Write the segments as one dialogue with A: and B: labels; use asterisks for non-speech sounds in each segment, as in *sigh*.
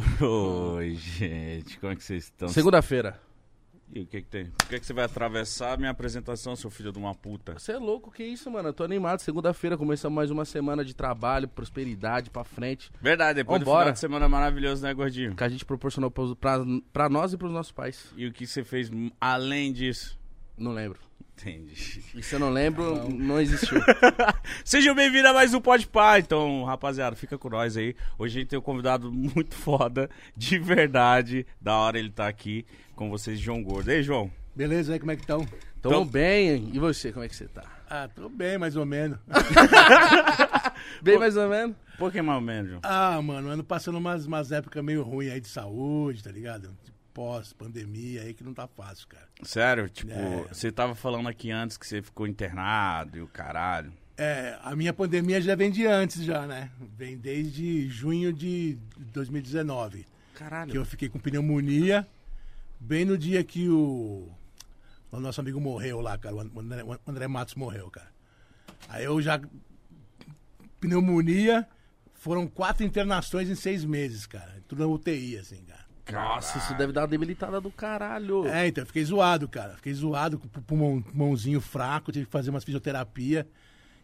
A: *laughs* Oi, gente, como é que vocês estão?
B: Segunda-feira.
A: E o que que tem? Por que que você vai atravessar a minha apresentação, seu filho de uma puta?
B: Você é louco, que isso, mano? Eu tô animado. Segunda-feira começamos mais uma semana de trabalho, prosperidade pra frente.
A: Verdade, depois do
B: Vambora.
A: final de semana maravilhoso, né, gordinho?
B: Que a gente proporcionou pros- pra, pra nós e pros nossos pais.
A: E o que você fez além disso?
B: Não lembro.
A: Entendi.
B: E se eu não lembro, não existiu. *laughs*
A: Sejam bem-vindos a mais um Pode Pá. Então, rapaziada, fica com nós aí. Hoje a gente tem um convidado *laughs* muito foda, de verdade. Da hora ele tá aqui com vocês, João Gordo. Ei, João.
C: Beleza aí, como é que estão?
B: Tô
A: Então-
B: bem. E você, como é que você tá?
C: Ah, tô bem, mais ou menos. *laughs*
B: Bem mais ou menos.
A: Por que mais ou menos, João?
C: Ah, mano, ano passando umas, umas épocas meio ruins aí de saúde, tá ligado? De Pós-pandemia aí que não tá fácil, cara.
A: Sério? Tipo,
C: É.
A: você tava falando aqui antes que você ficou internado e o caralho.
C: É, a minha pandemia já vem de antes já, né? Vem desde junho de 2019.
B: Caralho.
C: Que eu fiquei com pneumonia, bem no dia que o, o nosso amigo morreu lá, cara. O André, o André Matos morreu, cara. Aí eu já. Pneumonia, foram quatro internações em seis meses, cara. Tudo na UTI, assim, cara.
B: Nossa, isso deve dar uma debilitada do caralho.
C: É, então, eu fiquei zoado, cara. Fiquei zoado com o pulmão, pulmãozinho fraco, tive que fazer umas fisioterapia.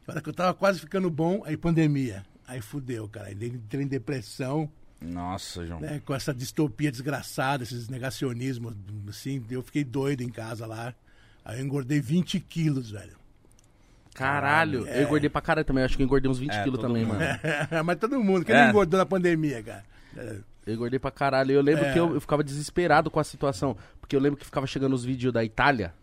C: Na hora que eu tava quase ficando bom, aí pandemia. Aí fudeu, cara. Aí entrei em depressão,
A: Nossa, João.
C: né? Com essa distopia desgraçada, esses negacionismos, assim. Eu fiquei doido em casa lá. Aí eu engordei 20 quilos, velho.
B: Caralho. Eu engordei pra caralho também. Acho que eu engordei uns 20
A: É,
B: quilos também,
A: mundo.
B: mano. *laughs*
C: Mas todo mundo, quem
A: É.
C: não engordou na pandemia, cara? É.
B: Eu engordei pra caralho. Eu lembro
C: É.
B: que eu, eu ficava desesperado com a situação. Porque eu lembro que ficava chegando os vídeos da Itália.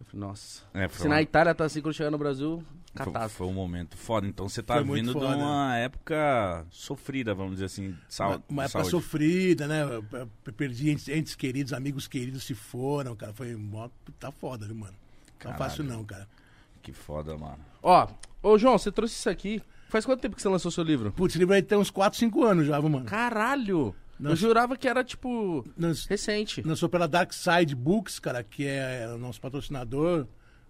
B: Eu falei, nossa.
A: É, foi
B: Se
A: uma-
B: na Itália tá assim, quando chegar no Brasil,
A: Foi,
B: catástrofe.
A: foi um momento foda. Então você tá
C: Foi
A: vindo de uma época sofrida, vamos dizer assim, de
C: Uma, uma época
A: saúde.
C: sofrida, né? Eu- perdi entes, entes queridos, amigos queridos se foram, cara. Foi mó, tá foda, viu, mano? Não
A: Caralho.
C: tá fácil não, cara.
A: Que foda, mano.
B: Ó, ô João, você trouxe isso aqui. Faz quanto tempo que você lançou seu livro?
C: Putz, esse livro aí tem uns 4, 5 anos já, mano?
B: Caralho! Eu jurava que era, tipo, recente.
C: lançou pela Dark Side Books, cara, que é o nosso patrocinador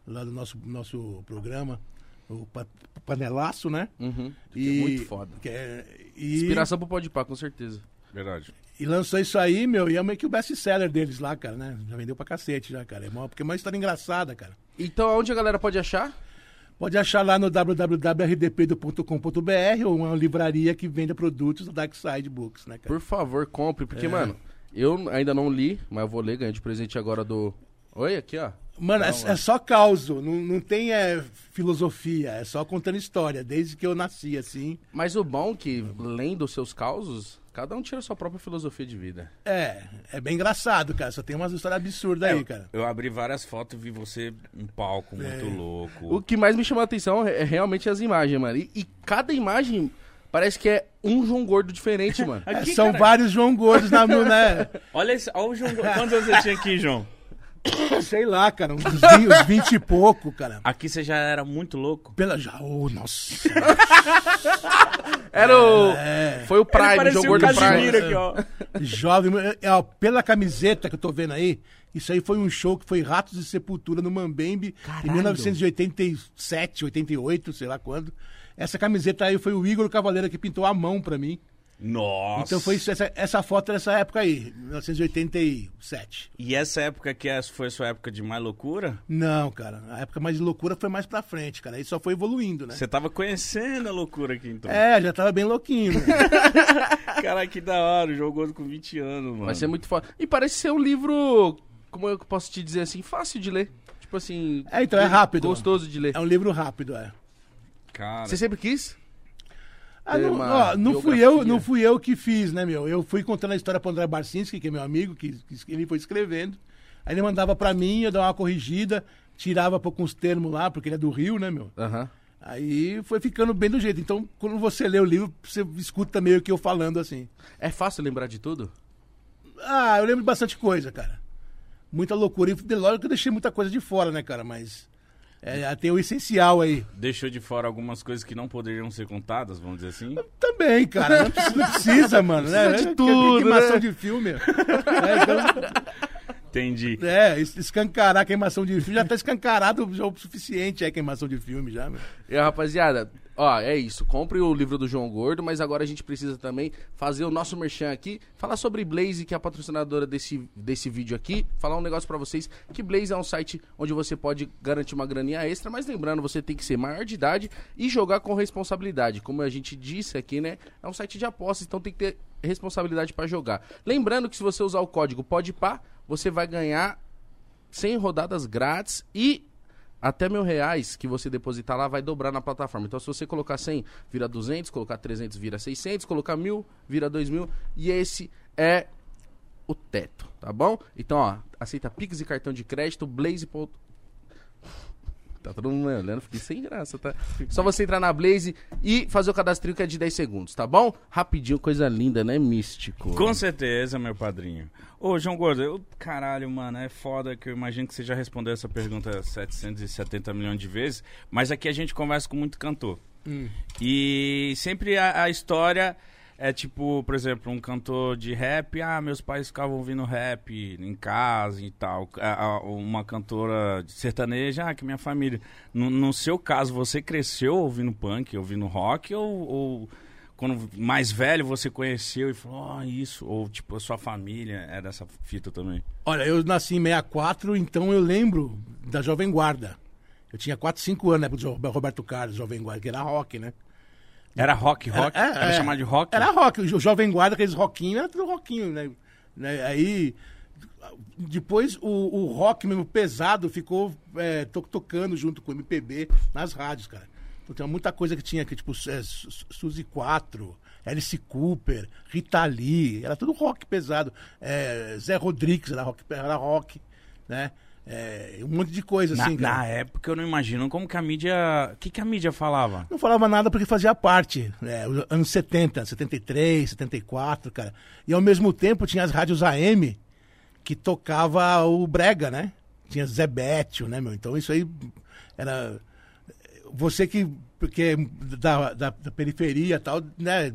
C: lá do nosso, nosso programa, o Pa- Panelaço, né?
B: Uhum.
C: E,
B: muito foda.
C: que é- e,
B: Inspiração pro Podpah, com certeza.
A: Verdade.
C: e lançou isso aí, meu, e é meio que o best-seller deles lá, cara, né? Já vendeu pra cacete já, cara. É mó, porque é uma história engraçada, cara.
B: Então, aonde a galera pode achar?
C: Pode achar lá no www.rdpedo.com.br ou uma livraria que venda produtos da Dark Side Books, né, cara?
B: Por favor, compre.
C: É.
B: Porque, mano, eu ainda não li, mas eu vou ler. Ganhei de presente agora do... Oi, aqui, ó.
C: Mano, é, é só causo, não, não tem é, filosofia, é só contando história, desde que eu nasci, assim.
B: Mas o bom é que, lendo os seus causos, cada um tira a sua própria filosofia de vida.
C: É, é bem engraçado, cara, só tem umas histórias absurdas aí, cara.
A: Eu abri várias fotos e vi você um palco muito louco.
B: O que mais me chamou a atenção é, é realmente as imagens, mano. E, e cada imagem parece que é um João Gordo diferente, mano. *laughs*
C: É,
A: Aqui,
C: são
A: cara.
C: vários João Gordos na mão, né? *laughs*
A: Olha, esse, olha o João. Quantos anos você tinha aqui, João?
C: Sei lá, cara, uns 20, uns 20 e pouco, cara.
A: Aqui você já era muito louco.
C: Pela já, oh, nossa. *laughs*
B: Era o...
C: É.
B: Foi o Prime, Gordo
A: Casimiro
B: Prime.
A: aqui, ó.
C: Jovem, é, ó, pela camiseta que eu tô vendo aí, isso aí foi um show que foi Ratos de Sepultura no Mambembe
B: Caralho.
C: em 1987, 88, sei lá quando. Essa camiseta aí foi o Igor Cavaleiro que pintou a mão pra mim.
A: Nossa.
C: Então foi isso, essa, essa foto dessa época aí, 1987.
A: E essa época que essa foi a sua época de mais loucura?
C: Não, cara, a época mais de loucura foi mais pra frente, cara. Aí só foi evoluindo, né?
A: Você tava conhecendo a loucura aqui, então.
C: É, já tava bem louquinho. né? *laughs*
A: Caralho, que da hora. Gordo com 20 anos, mano.
B: Vai ser muito foda. E parece ser um livro, como eu posso te dizer assim, fácil de ler. Tipo assim...
C: É, então é rápido.
B: Gostoso de ler.
C: É um livro rápido, é.
A: Cara,
B: Você sempre quis?
C: Ah, não, ó, não fui eu, não fui eu que fiz, né, meu? Eu fui contando a história pro André Barcinski, que é meu amigo, que, que ele foi escrevendo. Aí ele mandava pra mim, eu dava uma corrigida, tirava pouco uns termos lá, porque ele é do Rio, né, meu?
B: Aham.
C: Aí foi ficando bem do jeito. Então, quando você lê o livro, você escuta meio que eu falando assim.
B: É fácil lembrar de tudo?
C: Ah, eu lembro de bastante coisa, cara. Muita loucura. E lógico que eu deixei muita coisa de fora, né, cara? Mas é, tem o essencial aí.
A: deixou de fora algumas coisas que não poderiam ser contadas, vamos dizer assim.
C: Também, cara. Não precisa, não precisa *laughs* mano. né?
B: Precisa de
C: É,
B: tudo,
C: Queimação
B: né?
C: de filme. É, então,
A: Entendi.
C: É, es- escancarar a queimação de filme. Já tá escancarado já o suficiente é queimação de filme já, meu.
B: E rapaziada, Ó, é isso. Compre o livro do João Gordo, mas agora a gente precisa também fazer o nosso merchan aqui. Falar sobre Blaze, que é a patrocinadora desse, desse vídeo aqui. Falar um negócio pra vocês, que Blaze é um site onde você pode garantir uma graninha extra, mas lembrando, você tem que ser maior de idade e jogar com responsabilidade. Como a gente disse aqui, né? É um site de apostas, então tem que ter responsabilidade pra jogar. Lembrando que se você usar o código PODPA, você vai ganhar 100 rodadas grátis e até mil reais que você depositar lá vai dobrar na plataforma. Então, se você colocar 100, vira 200, colocar 300, vira 600, colocar mil, vira 2 mil. E esse é o teto, tá bom? Então, ó, aceita Pix e cartão de crédito, Blaze. Tá todo mundo me olhando, fiquei sem graça, tá? Só você entrar na Blaze e fazer o cadastrinho que é de 10 segundos, tá bom? Rapidinho, coisa linda, né? Místico.
A: Com certeza, meu padrinho. Ô, João Gordo, eu, caralho, mano, é foda que eu imagino que você já respondeu essa pergunta 770 milhões de vezes, mas aqui a gente conversa com muito cantor. E sempre a, a história é tipo, por exemplo, um cantor de rap, ah, meus pais ficavam ouvindo rap em casa e tal. A- Uma cantora sertaneja, ah, que minha família. No, no seu caso, você cresceu ouvindo punk, ouvindo rock, ou, ou quando mais velho você conheceu e falou, ah, isso, ou tipo, a sua família é dessa fita também?
C: Olha, eu nasci em 64, então eu lembro da Jovem Guarda. Eu tinha 4, 5 anos, né, pro Roberto Carlos, Jovem Guarda, que era rock, né?
A: Era rock, rock?
C: Era,
A: Era,
C: é,
A: chamado de rock?
C: Era rock. O jo- Jovem Guarda, aqueles rockinhos, era tudo rockinho, né? Né, Aí, depois o, o rock mesmo pesado ficou é, to- tocando junto com o MPB nas rádios, cara. Então tinha muita coisa que tinha aqui, tipo é, Su- Su- Suzy 4, Alice Cooper, Rita Lee, era tudo rock pesado. É, Zé Rodrigues era rock, era rock né? É, um monte de coisa
A: Na,
C: assim, cara.
A: na época eu não imagino como que a mídia. O que, que a mídia falava?
C: Não falava nada porque fazia parte. os anos 70, 73, 74, cara. E ao mesmo tempo tinha as rádios AM que tocava o Brega, né? Tinha Zé Bétio, né, meu? Então isso aí era. Você que, porque é da, da, da periferia e tal, né?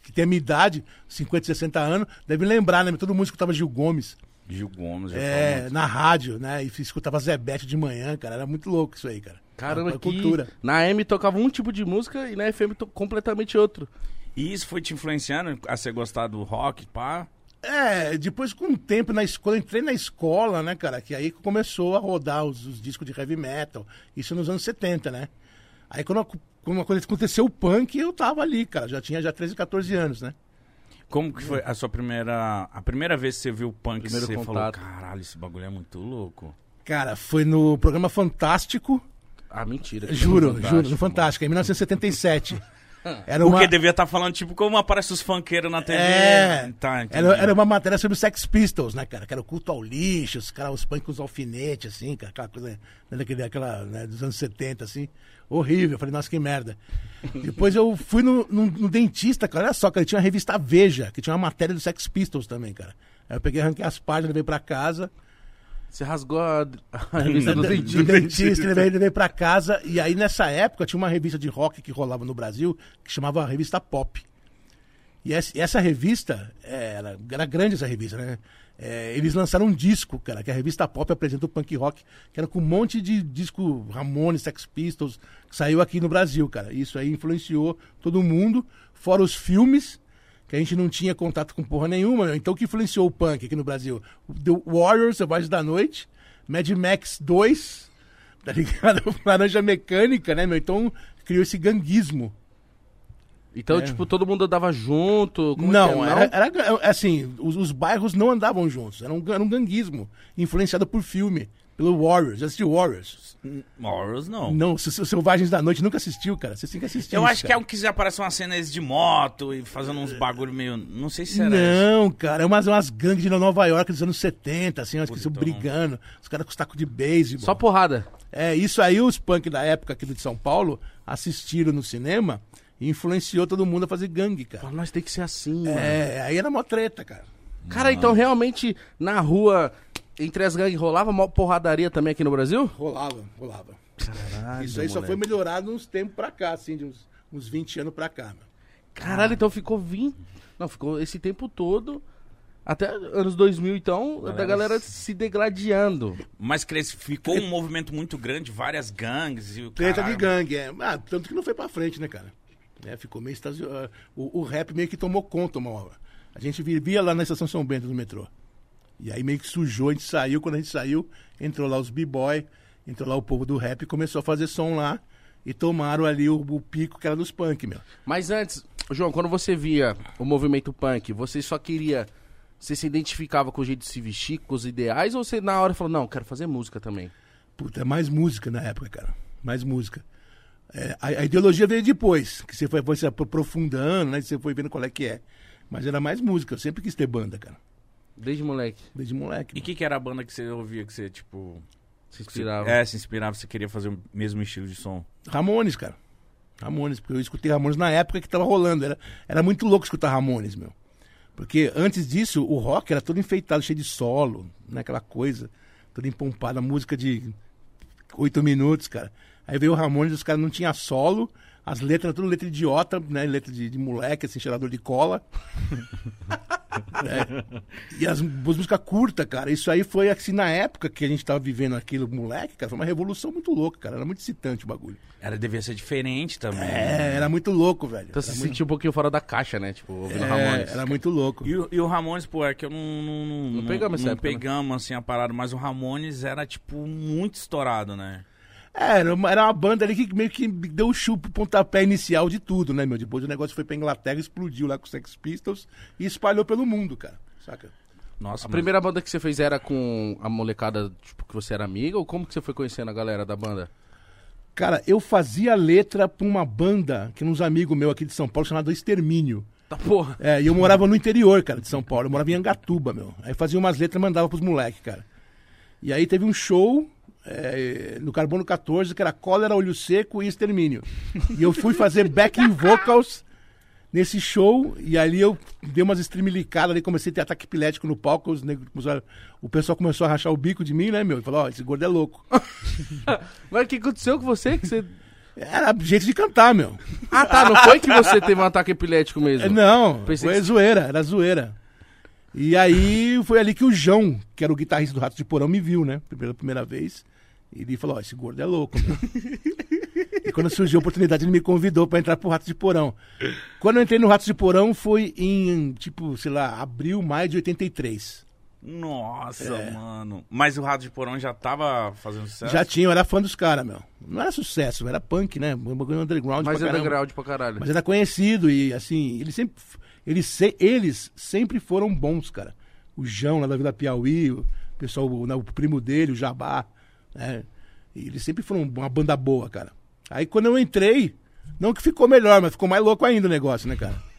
C: Que tem a minha idade, 50, 60 anos, deve lembrar, né? Todo mundo escutava Gil Gomes.
A: Gil Gomes.
C: É, na rádio, né? E escutava Zé Bétio de manhã, cara. Era muito louco isso aí, cara.
B: Caramba, que
C: cultura.
B: na M tocava um tipo de música e na FM completamente outro.
A: E isso foi te influenciando a você gostar do rock, pá?
C: É, depois com o tempo na escola, eu entrei na escola, né, cara, que aí começou a rodar os, os discos de heavy metal, isso nos anos 70, né? Aí quando, quando aconteceu o punk, eu tava ali, cara, já tinha já 13, 14 anos, né?
A: Como que foi a sua primeira. A primeira vez que você viu o punk,
B: Primeiro
A: você
B: contato.
A: falou, caralho, esse bagulho é muito louco.
C: Cara, foi no programa Fantástico,
B: Ah, mentira.
C: juro, juro, no Fantástico, em 1977. *laughs* Era
A: Porque
C: uma,
A: devia estar falando, tipo, como aparece os funkeiros na TV.
C: É,
A: tá,
C: era, era uma matéria sobre Sex Pistols, né, cara? Que era o culto ao lixo, os caras, os punk com os alfinetes, assim, cara, aquela coisa, né, daquele, aquela, né, dos anos 70, assim. Horrível. Eu falei, nossa, que merda. *laughs* Depois eu fui no, no- no dentista, cara, olha só, cara, tinha a revista Veja, que tinha uma matéria dos Sex Pistols também, cara. Aí eu peguei, arranquei as páginas, levei pra casa.
B: Você rasgou a, a *laughs* revista do
C: do
B: dentista.
C: dentista, levei, levei pra casa. E aí, nessa época, tinha uma revista de rock que rolava no Brasil, que chamava Revista Pop. E essa, revista, é, era, era grande essa revista, né? É, eles lançaram um disco, cara, que a revista Pop apresenta o punk rock, que era com um monte de disco Ramones, Sex Pistols, que saiu aqui no Brasil, cara. Isso aí influenciou todo mundo, fora os filmes, que a gente não tinha contato com porra nenhuma, meu. Então o que influenciou o punk aqui no Brasil? The Warriors, Voz da Noite, Mad Max 2, tá *laughs* ligado? Laranja Mecânica, né, meu? Então criou esse ganguismo.
B: Então,
C: É.
B: tipo, todo mundo andava junto. como
C: não,
B: é é?
C: era, era- assim, os, os bairros não andavam juntos, era um, era um ganguismo, influenciado por filme, pelo Warriors. Já assistiu Warriors?
A: Morals, não.
C: Não, Se- Se- Selvagens da Noite nunca assistiu, cara. Você tem que assistir.
A: Eu
C: isso,
A: acho que é
C: cara.
A: um que aparece umas cenas de moto e fazendo uns bagulho meio. Não sei se era.
C: Não, cara, é umas, umas gangues de Nova York dos anos 70, assim, acho que estão brigando, os caras com os tacos de beisebol.
B: Só porrada.
C: É, isso aí os punk da época aqui de São Paulo assistiram no cinema e influenciou todo mundo a fazer gangue, cara.
B: Nós tem que ser assim, mano.
C: É, aí era mó treta, cara.
B: Cara, então realmente na rua, entre as gangues, rolava mó porradaria também aqui no Brasil?
C: Rolava, rolava.
B: Caralho,
C: Isso aí só foi melhorado uns tempos pra cá, assim, de uns, uns 20 anos pra cá, meu.
B: Caralho, então ficou 20. Não, ficou esse tempo todo Até anos 2000, então, da
A: Galera
B: galera se degladiando.
A: Mas cresce, ficou um movimento muito grande, várias gangues e o
C: Treta de gangue, é. Ah, tanto que não foi pra frente, né, cara? É, ficou meio estasi... ah, o, o rap meio que tomou conta uma hora. A gente vivia lá na estação São Bento do metrô. E aí meio que sujou, a gente saiu, quando a gente saiu, entrou lá os b-boy, entrou lá o povo do rap e começou a fazer som lá. E tomaram ali o, o pico que era dos punk, meu.
B: Mas antes, João, quando você via o movimento punk, você só queria. Você se identificava com o jeito de se vestir, com os ideais, ou você na hora falou, não, quero fazer música também?
C: Puta, é mais música na época, cara. Mais música. É, a, a ideologia veio depois, que você foi, foi se aprofundando, né? Você foi vendo qual é que é. Mas era mais música, eu sempre quis ter banda, cara.
B: Desde moleque,
C: Desde moleque.
A: E o que, que era a banda que você ouvia que você, tipo.
B: se inspirava.
A: É, se inspirava, você queria fazer o mesmo estilo de som?
C: Ramones, cara. Ramones, porque eu escutei Ramones na época que tava rolando. Era, era muito louco escutar Ramones, meu. Porque antes disso, o rock era todo enfeitado, cheio de solo, né? Aquela coisa, toda empompada, música de oito minutos, cara. Aí veio o Ramones, os caras não tinham solo, as letras tudo letra idiota, né? Letra de, de moleque, assim, cheirador de cola. *laughs* É. E as, as músicas curtas, cara. Isso aí foi assim, na época que a gente tava vivendo aquilo, moleque, cara, foi uma revolução muito louca, cara. Era muito excitante o bagulho.
A: Era, devia ser diferente também.
C: É, era muito louco, velho.
B: Então você
C: era
B: se
C: muito,
B: sentiu um pouquinho fora da caixa, né? Tipo, ouvindo
C: é,
B: Ramones.
C: era muito louco.
A: E, o- e o Ramones, pô, é que eu não. Não, não,
B: Não pegamos essa
A: não
B: época, né?
A: pegamos, assim, a parada, mas o Ramones era, tipo, muito estourado, né?
C: É, era uma, era uma banda ali que meio que deu o chupo, o pontapé inicial de tudo, né, meu? Depois o negócio foi pra Inglaterra, explodiu lá com os Sex Pistols e espalhou pelo mundo, cara. Saca?
A: Nossa,
B: A
A: mas-
B: primeira banda que você fez era com a molecada, tipo, que você era amiga? Ou como que você foi conhecendo a galera da banda?
C: Cara, eu fazia letra pra uma banda que uns amigos meus aqui de São Paulo chamada Extermínio.
B: Tá porra.
C: É, e eu morava no interior, cara, de São Paulo. Eu morava em Angatuba, meu. Aí fazia umas letras e mandava pros moleques, cara. E aí teve um show é, no Carbono 14, que era Cólera, Olho Seco e Extermínio. E eu fui fazer backing vocals nesse show, e ali eu dei umas estremelicadas ali, comecei a ter ataque epilético no palco, os negros o pessoal começou a rachar o bico de mim, né, meu? E falou, ó, esse gordo é louco. *laughs*
B: Mas o que aconteceu com você? Que você...
C: Era jeito de cantar, meu.
B: Ah, tá. Não foi que você teve um ataque epilético mesmo?
C: É, Não,
B: Pensei
C: foi
B: que-
C: zoeira, era zoeira. E aí foi ali que o João, que era o guitarrista do Rato de Porão, me viu, né? Pela primeira vez. E ele falou, ó, esse gordo é louco, meu. e quando surgiu a oportunidade, ele me convidou pra entrar pro Rato de Porão. Quando eu entrei no Rato de Porão foi em, tipo, sei lá, abril, maio de 83.
A: Nossa,
C: É.
A: mano. Mas o Rato de Porão já tava fazendo sucesso?
C: Já tinha, eu era fã dos caras, meu. Não era sucesso, era punk, né? Um bagulho underground
B: Mas
C: pra caramba.
B: underground pra caralho.
C: Mas era conhecido e, assim, eles sempre, eles, se- eles sempre foram bons, cara. O João lá da Vila Piauí, o pessoal, o, né, o primo dele, o Jabá, né? E eles sempre foram uma banda boa, cara. Aí quando eu entrei, não que ficou melhor, mas ficou mais louco ainda o negócio, né, cara? *laughs*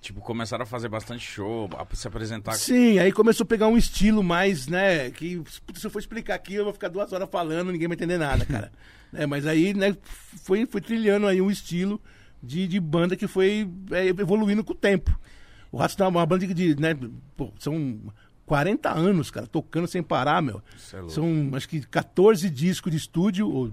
A: Tipo, começaram a fazer bastante show, a se apresentar.
C: Sim, aí começou a pegar um estilo mais, né, que se eu for explicar aqui, eu vou ficar duas horas falando, ninguém vai entender nada, cara. *laughs* É, mas aí, né, foi, foi trilhando aí um estilo de, de banda que foi é, evoluindo com o tempo. O Ratos é uma banda de, né, pô, são 40 anos, cara, tocando sem parar, meu.
A: Isso é.
C: São, acho que 14 discos de estúdio, ou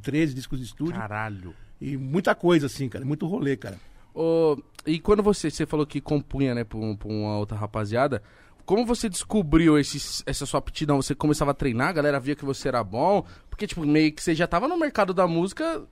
C: 13 discos de estúdio,
B: Caralho.
C: e muita coisa, assim, cara, muito rolê, cara.
B: Ô, e quando você, você falou que compunha, né, pra, um- pra uma outra rapaziada, como você descobriu esse, essa sua aptidão? Você começava a treinar, a galera via que você era bom? Porque, tipo, meio que você já tava no mercado da música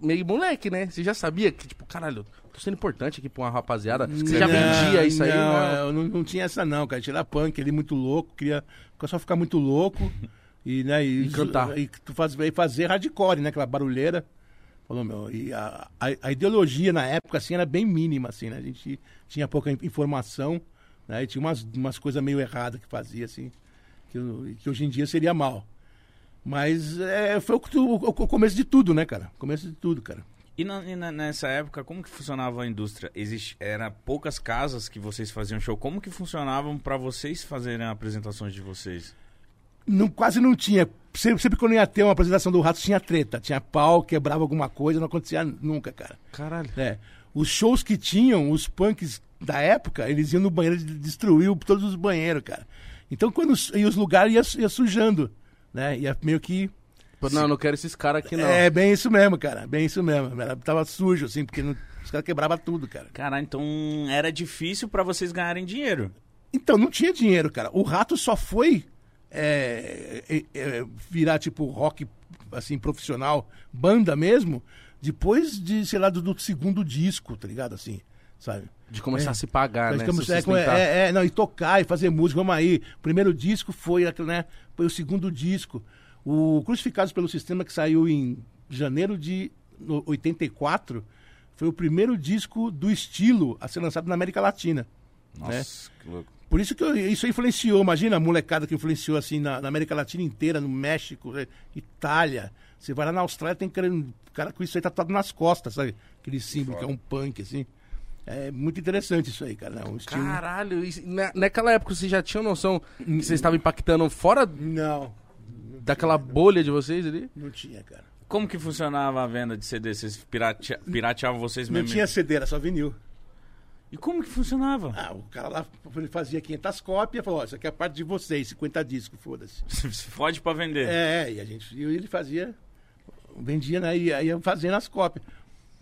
B: meio moleque, né? Você já sabia que, tipo, caralho, tô sendo importante aqui pra uma rapaziada. Você já
C: Não,
B: vendia isso aí?
C: Não,
B: Não,
C: eu não, não tinha essa não, cara. Tinha punk, ele muito louco, queria só ficar muito louco *laughs* e, né, e,
B: E cantar.
C: E tu faz, e fazer hardcore, né? Aquela barulheira. Falou, meu, e a, a, a ideologia na época, assim, era bem mínima, assim, né? A gente tinha pouca in- informação, né? E tinha umas, umas coisas meio erradas que fazia, assim, que, que hoje em dia seria mal. Mas é, foi o, o, o começo de tudo, né, cara? Começo de tudo, cara.
A: E, na- e na- nessa época, como que funcionava a indústria? Existe, era poucas casas que vocês faziam show. Como que funcionavam pra vocês fazerem apresentações de vocês?
C: não, quase não tinha. Sempre, sempre quando ia ter uma apresentação do Ratos, tinha treta. Tinha pau, quebrava alguma coisa, não acontecia nunca, cara.
B: Caralho.
C: É. Os shows que tinham, os punks da época, eles iam no banheiro e destruíam todos os banheiros, cara. Então, quando e os lugares ia, ia sujando, né? Ia meio que...
B: Não, não quero esses caras aqui, não.
C: É, bem isso mesmo, cara. Bem isso mesmo. Era, tava sujo, assim, porque não- os caras quebravam tudo, cara.
A: Cara, então era difícil pra vocês ganharem dinheiro.
C: Então, não tinha dinheiro, cara. O Rato só foi é, é, é, virar, tipo, rock, assim, profissional, banda mesmo, depois de, sei lá, do, do segundo disco, tá ligado? Assim, sabe?
B: De começar a se pagar, né?
C: Ficamos-
B: Se
C: é, é, é, não, e tocar e fazer música, vamos aí. O primeiro disco foi, aquele, né, foi o segundo disco. O Crucificados pelo Sistema, que saiu em janeiro de no- 84, foi o primeiro disco do estilo a ser lançado na América Latina.
A: Nossa, que louco.
C: Por isso que eu- isso influenciou, imagina a molecada que influenciou assim na, na América Latina inteira, no México, eh, Itália. Você vai lá na Austrália, tem cara, cara com isso aí tatuado nas costas, sabe? Aquele símbolo que é um punk, assim. É muito interessante isso aí, cara. né? Um estilo...
B: Caralho, isso- na- naquela época você já tinha noção que vocês estavam impactando fora
C: Não,
B: daquela bolha de vocês ali?
C: não tinha, cara.
A: Como que funcionava a venda de CD? Vocês pirate... pirateavam vocês
C: Não
A: mesmo?
C: tinha CD, era só vinil.
A: E como que funcionava?
C: Ah, o cara lá ele fazia 500 cópias, falou, ó, isso aqui é a parte de vocês, 50 discos, foda-se. *laughs*
A: Se fode pra vender.
C: É, e a gente, e ele fazia, vendia, né, e aí ia fazendo as cópias.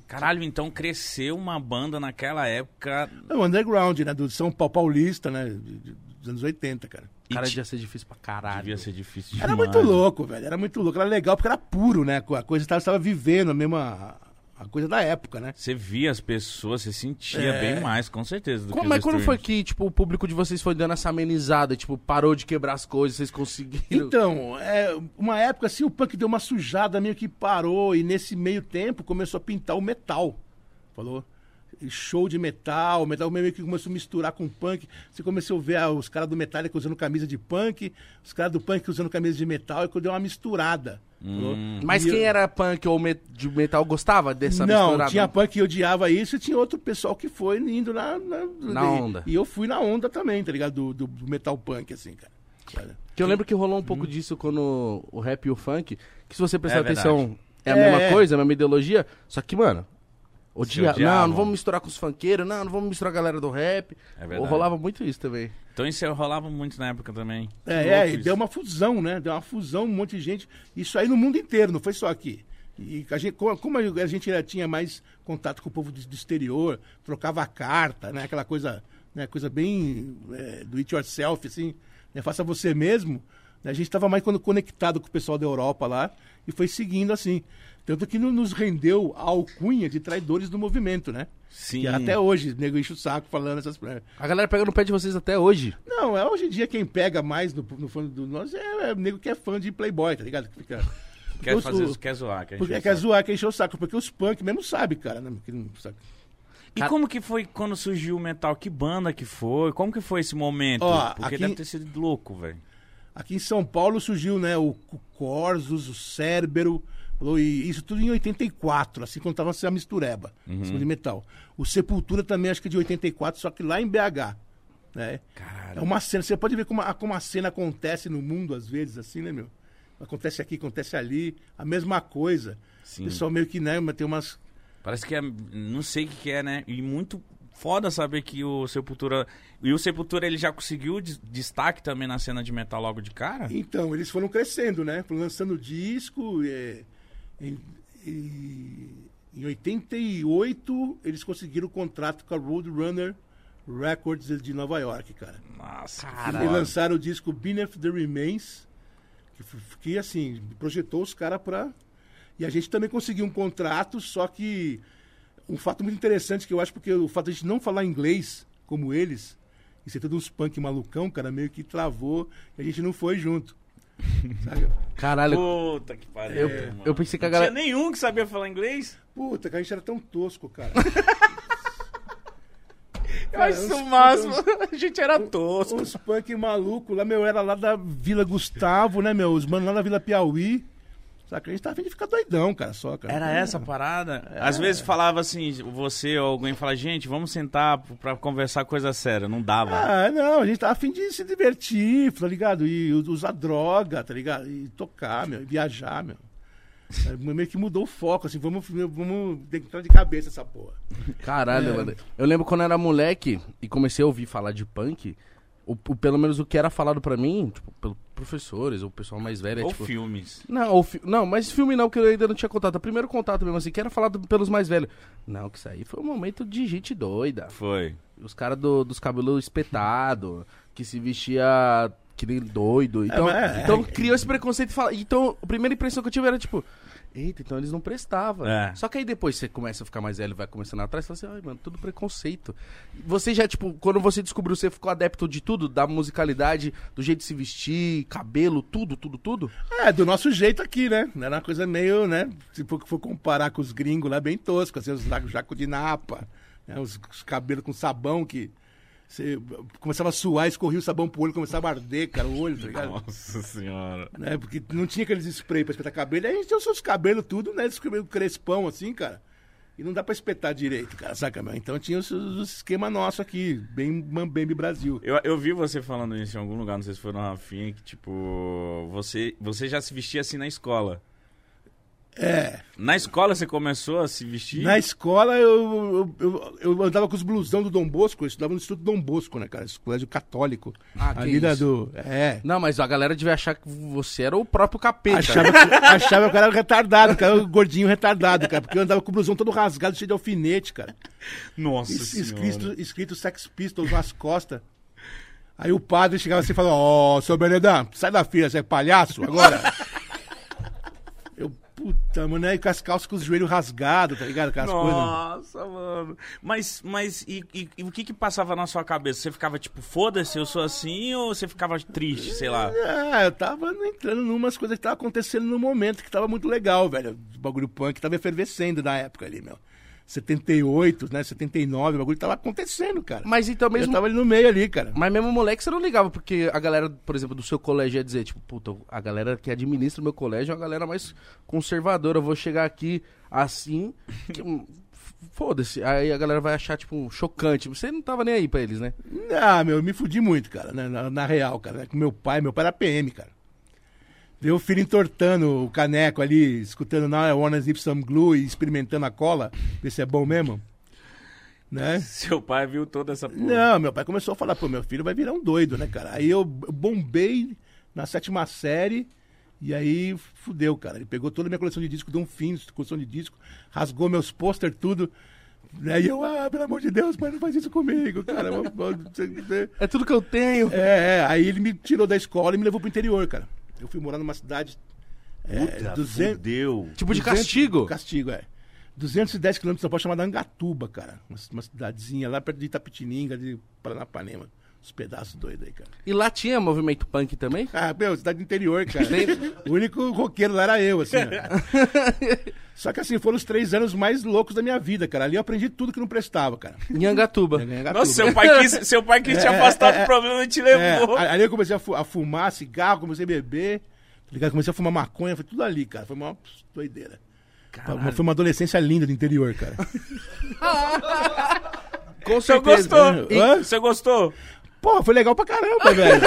A: Caralho, então cresceu uma banda naquela época.
C: É o underground, né, do São Paulo Paulista, né, de- de- dos anos 80, cara.
A: E
B: Cara, devia ser difícil pra caralho.
A: Devia ser difícil
C: Era
A: demais.
C: muito louco, velho, era muito louco, era legal porque era puro, né, a coisa estava vivendo a mesma, a coisa da época, né.
A: Você via as pessoas, você sentia
C: É.
A: bem mais, com certeza. Do
B: Como,
A: que
B: mas quando foi que, tipo, o público de vocês foi dando essa amenizada? Tipo, parou de quebrar as coisas, vocês conseguiram...
C: Então, é, uma época assim, o punk deu uma sujada, meio que parou, e nesse meio tempo começou a pintar o metal. Falou? E show de metal, metal meio que começou a misturar com punk. Você começou a ver ah, os caras do Metallica usando camisa de punk, os caras do punk usando camisa de metal, e deu uma misturada. Falou?
B: Mas
C: E
B: quem
C: eu-
B: era punk ou met- de metal gostava dessa
C: Não,
B: misturada?
C: tinha punk que odiava isso e tinha outro pessoal que foi indo na, na,
B: Na onda.
C: E eu fui na onda também, tá ligado? Do, do- do metal punk, assim, cara.
B: Que eu lembro que rolou um pouco disso quando o rap e o funk, que se você prestar
A: É
B: atenção, é a
C: É,
B: mesma
C: é.
B: coisa, a mesma ideologia, só que, mano, odia... não, não vamos misturar com os funkeiros, não, não vamos misturar a galera do rap.
A: É verdade.
B: Rolava muito isso também.
A: Então isso rolava muito na época também.
C: É, é, e deu uma fusão, né? Deu uma fusão, um monte de gente. Isso aí no mundo inteiro, não foi só aqui. E a gente, co- como a gente já tinha mais contato com o povo do, do exterior, trocava carta, né? Aquela coisa, né? coisa bem é, do it yourself, assim, né? faça você mesmo. né? A gente estava mais quando conectado com o pessoal da Europa lá e foi seguindo assim. Tanto que no- nos rendeu a alcunha de traidores do movimento, né?
A: Sim.
C: Que até hoje, o nego enche o saco falando essas.
B: A galera pega no pé de vocês até hoje.
C: Não, é hoje em dia quem pega mais no, no fã do nós é, é o nego que é fã de Playboy, tá ligado? Que fica. *laughs*
A: Quer
C: Os-
A: fazer
C: o-
A: isso, quer zoar. Quer
C: Porque quer
A: saco.
C: zoar, quer encher o saco, porque os punk mesmo sabe, cara, né? Não sabe.
A: E como que foi quando surgiu o metal? Que banda que foi? Como que foi esse momento?
C: Ó,
A: Porque
C: aqui-
A: deve ter sido louco, velho.
C: Aqui em São Paulo surgiu, né, o, Corsos, o Cérbero, isso tudo em 84, assim quando tava a mistureba,
A: Uhum.
C: de metal. O Sepultura também acho que é de 84, só que lá em BH. Né?
A: Caralho.
C: É uma cena, você pode ver como a, como a cena acontece no mundo às vezes, assim, né, meu? Acontece aqui, acontece ali, a mesma coisa.
A: Sim.
C: O pessoal meio que, né, mas tem umas.
A: Parece que é. Não sei o que, é, né? E muito foda saber que o Sepultura. E o Sepultura ele já conseguiu des- destaque também na cena de metal logo de cara?
C: Então, eles foram crescendo, né? Lançando disco. é, em, em, em 88, eles conseguiram o contrato com a Roadrunner Records de Nova York, cara.
A: Nossa, que
C: E lançaram o disco Beneath the Remains, que, que assim, projetou os caras pra. E a gente também conseguiu um contrato, só que um fato muito interessante que eu acho, porque o fato de a gente não falar inglês como eles, e ser tudo uns punk malucão, cara, meio que travou e a gente não foi junto. Sabe?
B: Caralho,
A: Puta que pariu.
B: eu,
A: mano.
B: eu pensei que a
A: Não
B: galera...
A: tinha nenhum que sabia falar inglês?
C: Puta, que a gente era tão tosco, cara. *laughs*
A: Eu
C: Cara,
A: acho isso
C: uns-
A: o máximo. *laughs* A gente era tosco.
C: Uns punk maluco lá, meu, era lá da Vila Gustavo, né, meu? Os manos lá da Vila Piauí. Saca? A gente tava afim de ficar doidão, cara, só, cara.
A: Era essa a parada? Às vezes falava assim, você ou alguém fala, gente, vamos sentar pra conversar coisa séria. Não dava.
C: Ah, não, a gente tava afim de se divertir, tá ligado? E usar droga, tá ligado? E tocar, meu, e viajar, meu. É, Meio que mudou o foco, assim, vamos, vamos entrar de cabeça essa porra.
B: Caralho,
C: É.
B: mano. Eu lembro quando eu era moleque e comecei a ouvir falar de punk, o, o- pelo menos o que era falado pra mim, tipo, pelos professores ou o pessoal mais velho, é
A: ou
B: tipo...
A: filmes.
B: Não, ou fi- não, mas filme não, que eu ainda não tinha contato. O primeiro contato mesmo, assim, que era falado pelos mais velhos. Não, que isso aí foi um momento de gente doida.
A: Foi.
B: Os caras do, dos cabelos espetados, que se vestia que nem doido. Então,
C: mas é-
B: então criou esse preconceito e fala. Então, a primeira impressão que eu tive era tipo. Eita, então eles não prestavam.
A: É.
B: Só que aí depois você começa a ficar mais velho, vai começando atrás, você fala assim, ai, mano, tudo preconceito. Você já, tipo, quando você descobriu, você ficou adepto de tudo? Da musicalidade, do jeito de se vestir, cabelo, tudo, tudo, tudo?
C: É, do nosso jeito aqui, né? Era uma coisa meio, né? Se for, for comparar com os gringos lá, bem tosco, assim, os jacos jaco de napa, né? os, os cabelos com sabão que você começava a suar, escorria o sabão pro olho, começava a arder, cara, o olho, tá ligado?
A: Nossa senhora.
C: Né? Porque não tinha aqueles spray pra espetar cabelo, aí a gente tinha os seus cabelos tudo, né? Esse cabelo crespão, assim, cara. E não dá pra espetar direito, cara, saca, meu? Então tinha os, os esquema nosso aqui, bem Mambembe Brasil.
A: Eu, eu vi você falando isso em algum lugar, não sei se foi no Rafinha, que tipo, você, você já se vestia assim na escola.
C: É,
A: Na escola você começou a se vestir?
C: Na escola eu, eu, eu, eu andava com os blusão do Dom Bosco, eu estudava no Instituto Dom Bosco, né, cara? Esse colégio católico.
B: Ah, que
C: ali da
B: isso.
C: do. É.
B: Não, mas a galera devia achar que você era o próprio capeta.
C: Achava que, achava que eu era retardado, cara, o gordinho retardado, cara, porque eu andava com o blusão todo rasgado, cheio de alfinete, cara.
A: Nossa
C: Es-
A: senhora.
C: escrito, escrito Sex Pistols nas costas. Aí o padre chegava assim e falava, ó, seu Benedão, sai da fila, você é palhaço agora? *laughs* puta, mano, aí com as calças com os joelhos rasgados, tá ligado? Aquelas coisas.
A: Nossa, mano. Mas, mas e, e- e o que que passava na sua cabeça? Você ficava tipo, foda-se, eu sou assim, ou você ficava triste, sei lá?
C: É, eu tava entrando numas coisas que tava acontecendo no momento, que tava muito legal, velho. O bagulho punk tava efervescendo na época ali, meu. 78, né? 79, o bagulho tava acontecendo, cara.
B: Mas então
C: Eu
B: mesmo.
C: tava ali no meio ali, cara.
B: Mas mesmo moleque você não ligava, porque a galera, por exemplo, do seu colégio ia dizer, tipo, puta, a galera que administra o meu colégio é uma galera mais conservadora. Eu vou chegar aqui assim. que- hum, Foda-se. Aí a galera vai achar, tipo, chocante. Você não tava nem aí pra eles, né?
C: Ah, meu, eu me fudi muito, cara, né, na, na real, cara. né, Com meu pai, meu pai era PM, cara. Ver o filho entortando o caneco ali, escutando Now I Wanna Zip Some Glue e experimentando a cola, ver se é bom mesmo. Né?
A: Seu pai viu toda essa porra.
C: Não, meu pai começou a falar, pô, meu filho vai virar um doido, né, cara? Aí eu bombei na sétima série e aí fudeu, cara. Ele pegou toda a minha coleção de disco, deu um fim, coleção de disco, rasgou meus pôster, tudo. Né? E eu, ah, pelo amor de Deus, pai, não faz isso comigo, cara.
B: É tudo que eu tenho.
C: É, é, aí ele me tirou da escola e me levou pro interior, cara. Eu fui morar numa cidade. É,
A: Puta,
C: 200,
A: fudeu.
B: Tipo de
C: 200
B: castigo.
C: Castigo, é. 210 quilômetros de São Paulo, chamada Angatuba, cara. Uma, uma cidadezinha lá perto de Itapetininga, de Paranapanema. Uns pedaços doidos aí, cara.
B: E lá tinha movimento punk também?
C: Ah, meu, cidade do interior, cara. o único roqueiro lá era eu, assim. ó. *laughs* Só que assim, foram os três anos mais loucos da minha vida, cara. Ali eu aprendi tudo que não prestava, cara.
B: Em Angatuba.
C: Angatuba.
A: Nossa, seu pai quis, *laughs* seu pai quis te
C: É,
A: afastar
C: é,
A: do
C: é.
A: problema e te
C: É,
A: levou.
C: ali eu comecei a, fu- a fumar cigarro, comecei a beber, tá ligado? Comecei a fumar maconha, foi tudo ali, cara. Foi uma doideira.
A: Caralho.
C: Foi uma adolescência linda do interior, cara. *laughs*
B: Com
A: Você
B: certeza.
A: gostou?
C: E- Hã?
A: Você gostou?
C: Pô, foi legal pra caramba, velho.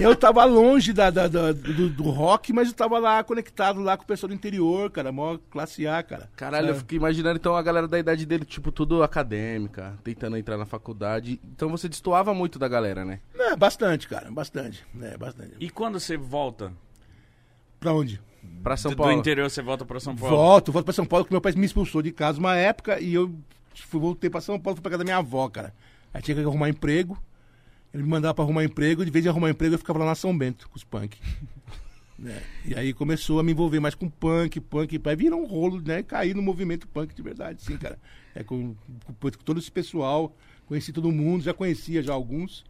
C: Eu tava longe da, da- da- do, do rock, mas eu tava lá conectado lá com o pessoal do interior, cara. Mó classe A, cara.
B: Caralho, eu
C: É.
B: fiquei imaginando então a galera da idade dele, tipo, tudo acadêmica, tentando entrar na faculdade. Então você destoava muito da galera, né?
C: É, bastante, cara. Bastante. É, bastante.
A: E quando você volta?
C: Pra onde?
B: Pra São
A: do,
B: Paulo.
A: do interior você volta pra São Paulo?
C: Volto, volto pra São Paulo, porque meu pai me expulsou de casa uma época e eu fui, voltei pra São Paulo, fui pra casa da minha avó, cara. Aí tinha que arrumar emprego. Ele me mandava pra arrumar emprego, de vez de arrumar emprego eu ficava lá na São Bento, com os punk. *laughs* Né? E aí começou a me envolver mais com punk, punk, aí virou um rolo, né? Caí no movimento punk de verdade, sim, cara. É, com, com, com todo esse pessoal, conheci todo mundo, já conhecia já alguns.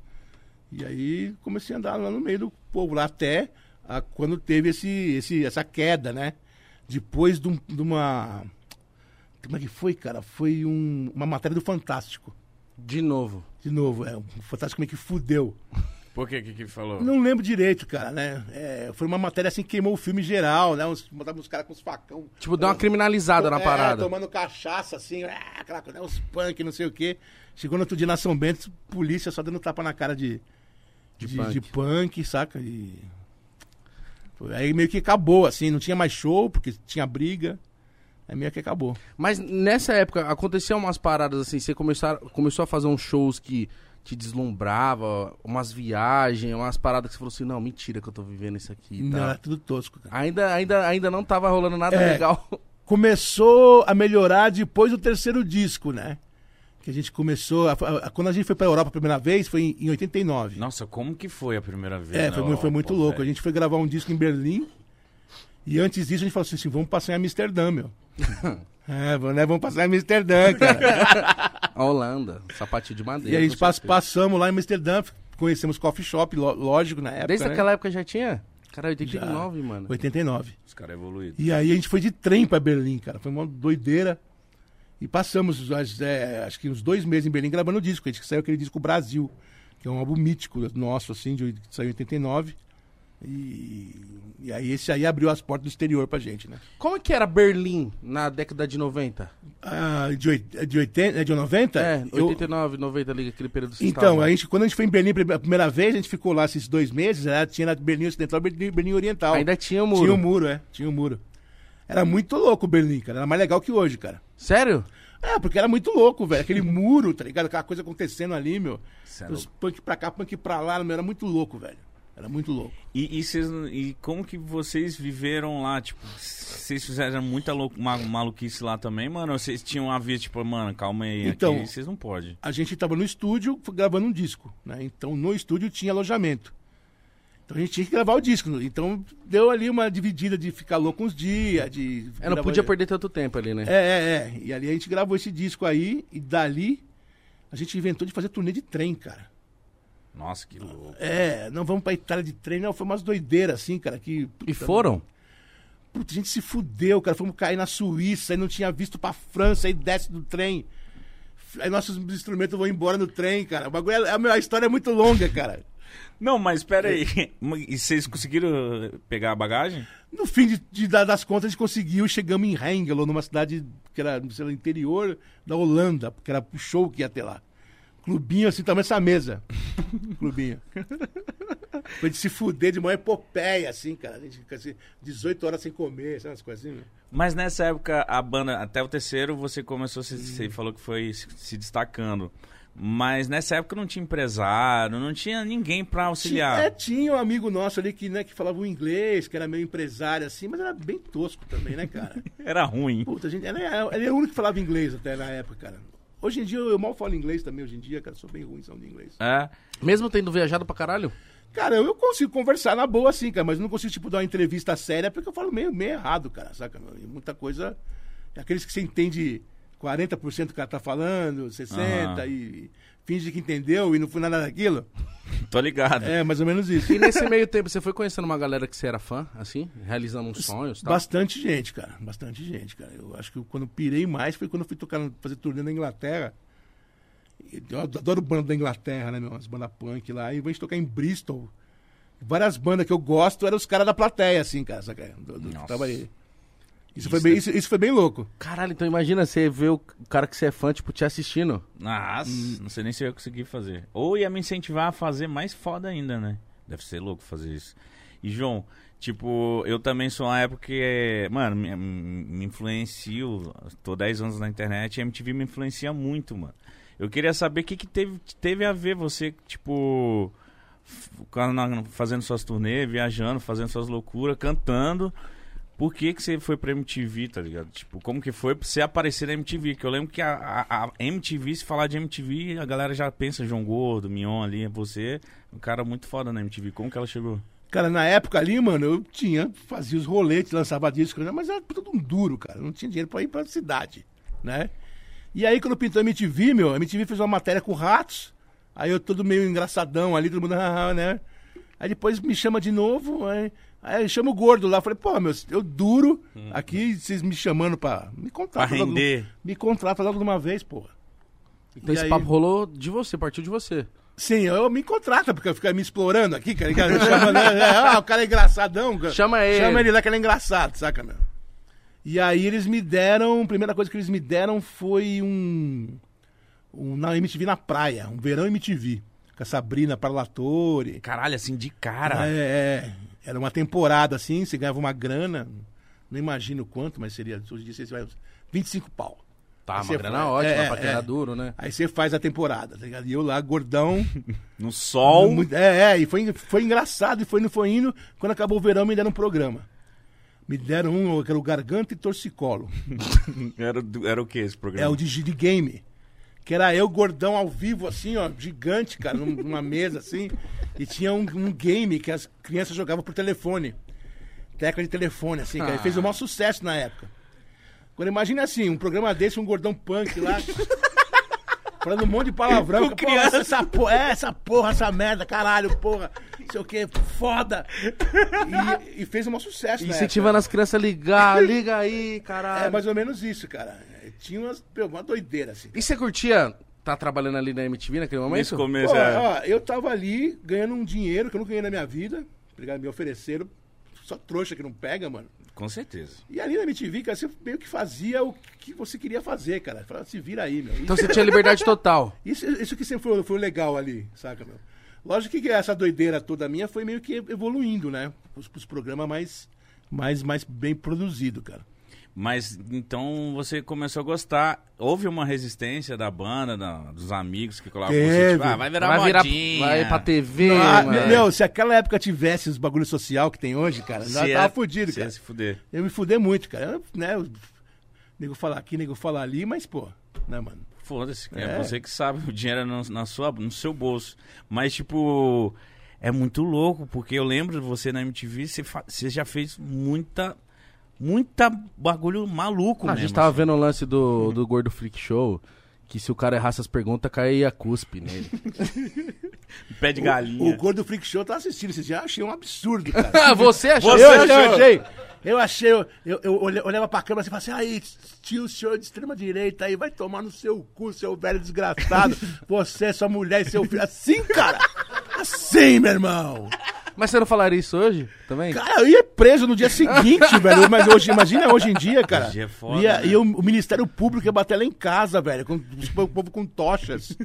C: E aí comecei a andar lá no meio do povo, lá até a- quando teve esse, esse, essa queda, né? Depois de, um- de uma. Como é que foi, cara? Foi um- uma matéria do Fantástico.
B: De novo.
C: De novo, é, o Fantástico meio que fudeu.
A: Por que que que falou?
C: Não lembro direito, cara, né? É, foi uma matéria assim que queimou o filme geral, né? Uns, botavam os caras com os facão.
B: Tipo, deu uma criminalizada na
C: É,
B: parada.
C: tomando cachaça, assim, é, aquela coisa, né, os punk, não sei o quê. Chegou no outro dia na São Bento, polícia só dando tapa na cara de,
B: De
C: de,
B: punk.
C: de punk, saca? E... Aí meio que acabou, assim, não tinha mais show, porque tinha briga. Aí meio que acabou.
B: Mas nessa época aconteciam umas paradas assim, você começar, começou a fazer uns shows que te deslumbrava, umas viagens, umas paradas que você falou assim, não, mentira que eu tô vivendo isso aqui e
C: Não, era tudo tosco, cara.
B: Ainda, ainda, ainda não tava rolando nada
C: É.
B: legal. *laughs*
C: Começou a melhorar depois do terceiro disco, né? Que a gente começou. a- a- quando a gente foi pra Europa a primeira vez, foi em, em 89.
A: Nossa, como que foi a primeira vez?
C: É, foi, foi muito louco. A gente foi gravar um disco em Berlim. E antes disso a gente falou assim: assim, vamos passar em Amsterdã, meu. *laughs* é, vamos, né, vamos passar em Amsterdã, cara.
B: A Holanda, sapatinho de madeira.
C: e a gente
B: com
C: pass-
B: certeza.
C: passamos lá em Amsterdã, conhecemos coffee shop, lógico, na época.
B: Desde
C: né?
B: aquela época já tinha? Cara, 89, mano.
C: 89.
A: Os caras evoluídos.
C: E aí a gente foi de trem pra Berlim, cara. Foi uma doideira. E passamos, as- é, acho que uns dois meses em Berlim gravando o disco. A gente saiu aquele disco Brasil, que é um álbum mítico nosso, assim, de, que saiu em 89. E, e aí esse aí abriu as portas do exterior pra gente, né?
B: Como é que era Berlim na década de 90?
C: Ah, de, oit- de 80, é de 90?
B: É,
C: Eu-
B: 89, 90 ali, aquele período
C: Então, a gente, quando a gente foi em Berlim a primeira vez, a gente ficou lá esses dois meses, né? tinha Berlim Ocidental e Berlim, Oriental.
B: Ainda tinha o muro.
C: Tinha um muro, é. Tinha um muro. Era muito louco o Berlim, cara. Era mais legal que hoje, cara.
B: Sério?
C: É, porque era muito louco, velho. Aquele *laughs* muro, tá ligado? Aquela coisa acontecendo ali, meu.
A: É
C: Os punk pra cá, punk pra lá, meu. Era muito louco, velho. Era muito louco.
A: E, e, vocês- e como que vocês viveram lá? Tipo, vocês fizeram muita lou- ma- maluquice lá também, mano? Ou vocês tinham a vida, tipo, mano, calma aí,
C: Então-
A: aqui vocês não podem.
C: A gente tava no estúdio gravando um disco, né? Então no estúdio tinha alojamento. Então a gente tinha que gravar o disco. Então deu ali uma dividida de ficar louco uns dias, de.
B: Eu não podia perder tanto tempo ali, né?
C: É, é, é. E ali a gente gravou esse disco aí, e dali a gente inventou de fazer turnê de trem, cara.
A: Nossa, que louco.
C: É, não vamos pra Itália de trem, não. Foi umas doideiras, assim, cara. Que,
B: E
C: puta,
B: foram?
C: Puta, a gente se fudeu, cara. Fomos cair na Suíça, aí não tinha visto pra França, aí desce do trem. Aí nossos instrumentos vão embora no trem, cara. O bagulho é, a, a história é muito longa, cara.
A: Não, mas pera aí. *laughs* E vocês conseguiram pegar a bagagem?
C: No fim de, de- da- das contas, a gente conseguiu. Chegamos em Hengelo, numa cidade que era sei lá, interior da Holanda, porque era o show que ia ter lá. Clubinho assim, tamanho essa mesa. *laughs* Clubinho. Foi de se fuder de uma epopeia, assim, cara. A gente fica assim, 18 horas sem comer, sabe umas coisas assim, né?
A: Mas nessa época, a banda, até o terceiro, você começou, você, você falou que foi se, destacando. Mas nessa época não tinha empresário, não tinha ninguém pra auxiliar.
C: Tinha, é, tinha um amigo nosso ali que, né, que falava o inglês, que era meio empresário assim, mas era bem tosco também, né, cara? *laughs*
A: Era ruim.
C: Puta, gente, ele, é, ele é o único que falava inglês até na época, cara. Hoje em dia eu, mal falo inglês também, hoje em dia, cara, sou bem ruim de inglês.
A: É.
B: Mesmo tendo viajado pra caralho?
C: Cara, eu consigo conversar na boa assim, cara, mas eu não consigo, tipo, dar uma entrevista séria porque eu falo meio, meio errado, cara, saca? E muita coisa. Aqueles que você entende 40% do que cara tá falando, 60%
A: Aham.
C: e finge que entendeu e não foi nada daquilo.
A: Tô ligado.
C: É, mais ou menos isso.
B: E nesse meio tempo, você foi conhecendo uma galera que você era fã, assim? Realizando uns sonhos tal?
C: Bastante gente, cara. Bastante gente, cara. Eu acho que eu- quando eu pirei mais foi quando eu fui tocar, fazer turnê na Inglaterra. Eu adoro banda da Inglaterra, né, meu? Umas bandas punk lá. E a gente tocar em Bristol. Várias bandas que eu gosto eram os caras da plateia, assim, cara. Saca? Do, do, que
A: Nossa.
C: tava aí. Isso,
A: Isso
C: foi bem,
A: é-
C: isso, isso foi bem louco.
B: Caralho, então imagina você ver o cara que você é fã, tipo, te assistindo.
A: Nossa,
C: Hum.
A: não sei nem se eu ia conseguir fazer. Ou ia me incentivar a fazer mais foda ainda, né? Deve ser louco fazer isso. E, João, tipo, eu também sou uma época que, mano, me, me influencio. Tô 10 anos na internet e a MTV me influencia muito, mano. Eu queria saber o que, que teve, teve a ver você, tipo, fazendo suas turnês, viajando, fazendo suas loucuras, cantando. Por que, que você foi pra MTV, tá ligado? Tipo, como que foi pra você aparecer na MTV? Que eu lembro que a, a- a MTV, se falar de MTV, a galera já pensa João Gordo, Mion ali, você, um cara muito foda na MTV. Como que ela chegou?
C: Cara, na época ali, mano, eu tinha, fazia os roletes, lançava disco, né? mas era tudo um duro, cara. Não tinha dinheiro pra ir pra cidade, né? E aí, quando pintou a MTV, meu, a MTV fez uma matéria com ratos. Aí eu todo meio engraçadão ali, todo mundo, *laughs* né? Aí depois me chama de novo, aí, aí chama o gordo lá. Falei, pô, meu, eu duro aqui, vocês me chamando pra me
A: Pra
C: contratar. logo-
A: render.
C: Me contrata logo de uma vez, porra.
B: Então
C: E
B: esse
C: aí?
B: papo rolou de você, partiu de você.
C: Sim, eu me contrata, porque eu fico me explorando aqui, cara. Me chamando, é, ah, o cara é engraçadão. cara.
B: Chama ele.
C: Chama ele lá que ele é engraçado, saca, meu? E aí eles me deram, a primeira coisa que eles me deram foi um, um na MTV na praia, um verão MTV, com a Sabrina Parlatore.
A: Caralho, assim, de cara.
C: É, é, era uma temporada assim, você ganhava uma grana, não imagino quanto, mas seria, hoje em dia você vai uns 25 pau.
B: Tá, uma grana
C: foi-
B: ótima
C: é,
B: pra quem
C: é.
B: era duro, né?
C: Aí você faz a temporada, tá ligado? E eu lá, gordão, *laughs*
A: No sol.
C: Muito- É, é, e foi, foi engraçado, e foi no foi indo. Quando acabou o verão, me deram um programa. Me deram um, que era o Garganta e Torcicolo.
A: Era, *laughs* era o que esse programa?
C: É o de, de game. Que era eu, gordão, ao vivo, assim, ó, gigante, cara, num- numa mesa, assim. E tinha um, um game que as crianças jogavam por telefone. Tecla de telefone, assim, cara. E fez o maior sucesso na época. Agora imagina assim, um programa desse, um gordão punk lá. falando um monte de palavrão.
A: Com
C: que, porra,
A: criança.
C: essa porra, é, essa porra, essa merda, caralho, porra. Não sei o que, foda. E, e fez um maior sucesso, né?
B: Incentivando as crianças a ligar, liga aí, caralho.
C: É mais ou menos isso, cara. Tinha umas, uma doideira, assim.
B: E você curtia tá trabalhando ali na MTV naquele momento?
A: Nesse começo,
C: Pô,
A: é.
C: ó, eu tava ali ganhando um dinheiro que eu não ganhei na minha vida. Obrigado, me ofereceram. Só trouxa que não pega, mano.
A: Com certeza.
C: E ali na MTV, cara, você meio que fazia o que você queria fazer, cara. Falava, se vira aí, meu.
B: Então você tinha liberdade *laughs* total.
C: Isso, isso que sempre foi, foi legal ali, saca, meu? Lógico que essa doideira toda minha foi meio que evoluindo, né? Os, os programas mais, mais, mais bem produzidos, cara.
A: Mas então você começou a gostar. Houve uma resistência da banda, da- dos amigos que colocavam você, tipo, ah, vai virar
B: Vai virar,
A: modinha.
B: vai pra TV,
C: Ah,
B: mano.
C: meu, se aquela época tivesse os bagulho social que tem hoje, cara, já
A: Se
C: tava
A: é-
C: fudido,
A: se é
C: cara.
A: se fuder.
C: Eu me fudei muito, cara. Eu, né, eu, nego falar aqui, nego falar ali, mas, pô, né, mano?
A: Foda-se, é.
C: É.
A: você que sabe, o dinheiro é no, na sua, no seu bolso. Mas, tipo, é muito louco, porque eu lembro de você na MTV, você já fez muita, muita bagulho maluco
B: Ah, a
A: mesmo.
B: gente tava
A: assim.
B: vendo o lance do, do Gordo Freak Show, que se o cara errasse as perguntas, caía cuspe nele. *laughs*
A: Pé de
C: O,
A: galinha.
C: o Gordo Freak Show tá assistindo, vocês já achei um absurdo, cara.
B: ah, *laughs* você achou?
A: Você
C: eu,
A: achou?
C: achei. Eu achei, eu, eu, eu olhava pra câmera e falava assim, aí, tio, senhor de extrema direita aí, vai tomar no seu cu, seu velho desgraçado. *laughs* Você, sua mulher e seu filho. Assim, cara! Assim, meu irmão!
B: Mas você não falaria isso hoje também?
C: Cara, eu ia preso no dia seguinte, *laughs* velho. Mas hoje, imagina hoje em dia, cara.
A: Hoje é foda,
C: ia,
A: né?
C: ia o, o Ministério Público ia bater lá em casa, velho. Com os- o povo com tochas,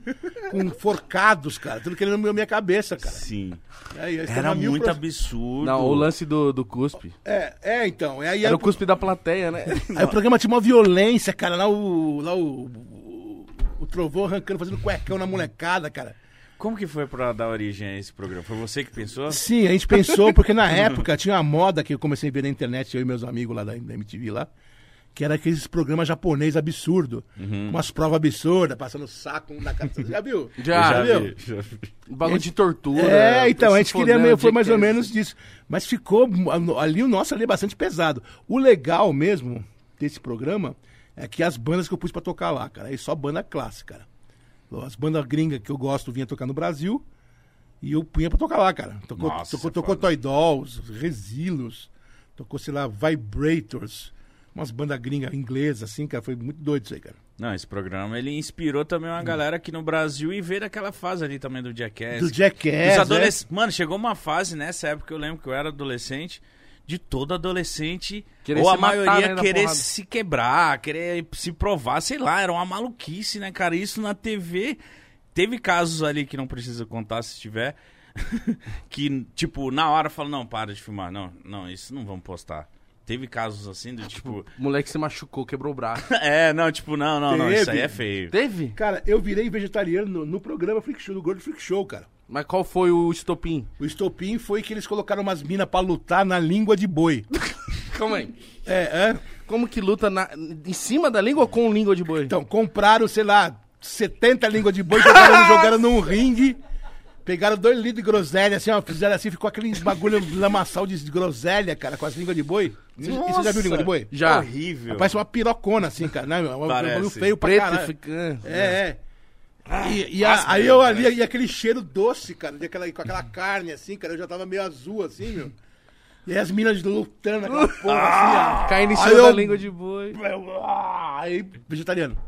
C: com forcados, cara. Tudo querendo na minha cabeça, cara.
A: Sim.
C: Aí, ia
A: Era muito
C: pro-
A: absurdo.
B: Não, o lance do, do cuspe.
C: É, é, então. Aí,
B: Era
C: aí,
B: o cuspe da plateia, né? *laughs*
C: aí o programa tinha uma violência, cara. Lá o. Lá o. O, o trovão arrancando, fazendo cuecão na molecada, cara.
A: Como que foi pra dar origem a esse programa? Foi você que pensou?
C: Sim, a gente pensou, porque na *laughs* época tinha uma moda que eu comecei a ver na internet, eu e meus amigos lá da, MTV lá, que era aqueles programas japonês absurdo. Umas provas absurdas, passando saco um na cara. Você já viu? *laughs*
B: Já,
C: viu?
A: vi, já vi.
B: Bagulho de tortura.
C: É, então, a gente queria meio, foi mais ou menos disso. Mas ficou, ali o nosso ali é bastante pesado. O legal mesmo desse programa é que as bandas que eu pus pra tocar lá, cara, é só banda clássica, cara. As bandas gringas que eu gosto vinha tocar no Brasil e eu punha pra tocar lá, cara. Tocou,
A: Nossa,
C: tocou,
A: é
C: tocou. Toy Dolls, Resilos, tocou, sei lá, Vibrators, umas bandas gringas inglesas, assim, cara, foi muito doido isso aí, cara.
A: Não, esse programa ele inspirou também uma galera aqui no Brasil e veio daquela fase ali também do Jackass.
C: Do Jackass,
A: Os
C: é.
A: adolesc- Mano, chegou uma fase nessa época, eu lembro que eu era adolescente, de todo adolescente,
B: Querer
A: ou a
B: matar,
A: maioria
B: né,
A: querer
B: porrada.
A: se quebrar, querer se provar, sei lá, era uma maluquice, né, cara? Isso na TV. Teve casos ali que não precisa contar se tiver. *laughs* que, tipo, na hora fala, não, para de filmar. Não, não, isso não vamos postar. Teve casos assim do tipo.
B: O moleque se machucou, quebrou o braço. *laughs*
A: é, não, tipo, não, não, não, isso aí
C: Teve.
A: é feio.
B: Teve?
C: Cara, eu virei vegetariano no, no programa Freak Show, do Gordo Freak Show, cara.
B: Mas qual foi o estopim?
C: O estopim foi que eles colocaram umas minas pra lutar na língua de boi. *laughs*
B: Calma aí.
C: É, é.
B: Como que luta na- em cima da língua ou com língua de boi?
C: Então, compraram, sei lá, 70 línguas de boi, jogaram, *laughs* jogaram num ringue, pegaram dois litros de groselha, assim, ó, fizeram assim, ficou aquele bagulho lamaçal de groselha, cara, com as línguas de boi. Você, e você já viu língua de boi?
B: Já.
A: Horrível.
C: Parece uma pirocona, assim, cara, né, meu? É um
A: Parece.
C: bagulho feio pra
B: Preto
C: caralho.
B: e fica...
C: É, é. E, e a- aí eu
A: parece.
C: ali, e aquele cheiro doce, cara, daquela, com aquela carne, assim, cara, eu já tava meio azul, assim, meu. E aí as minas lutando, aquela *laughs* porra, assim, ó.
B: Caindo em cima da
C: eu-
B: língua de boi.
C: Ah, Aí, vegetariano. *laughs*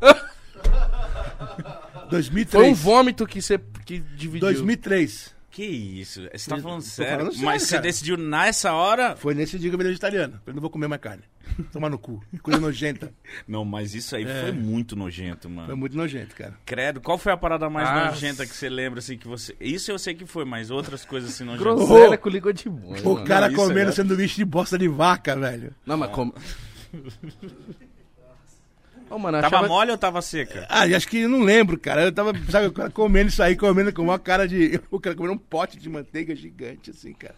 C: 2003.
B: Foi um vômito que você que dividiu.
C: 2003.
A: Que isso? Você tá falando sério?
C: falando sério,
A: Mas você
C: cara.
A: decidiu nessa hora?
C: Foi nesse dia que eu virei vegetariano. Eu não vou comer mais carne. *laughs* Tomar no cu. Coisa nojenta. *laughs*
A: Não, mas isso aí
C: É.
A: foi muito nojento,
C: Foi
A: mano.
C: muito nojento, cara.
A: Credo, qual foi a parada mais
B: Ah.
A: nojenta que você lembra, assim, que você... Isso eu sei que foi, mas outras coisas assim nojentas.
B: Groselha com língua de boi.
C: O cara
A: é
C: comendo
A: verdade.
C: sanduíche de bosta de vaca, velho.
B: Não, mas como... *laughs* Ô, mano, eu
A: Tava
B: achava...
A: mole ou tava seca?
C: Ah, acho que eu não lembro, cara. Eu tava, sabe, o cara comendo isso aí, comendo com uma cara de. *laughs* O cara comendo um pote de manteiga gigante, assim, cara.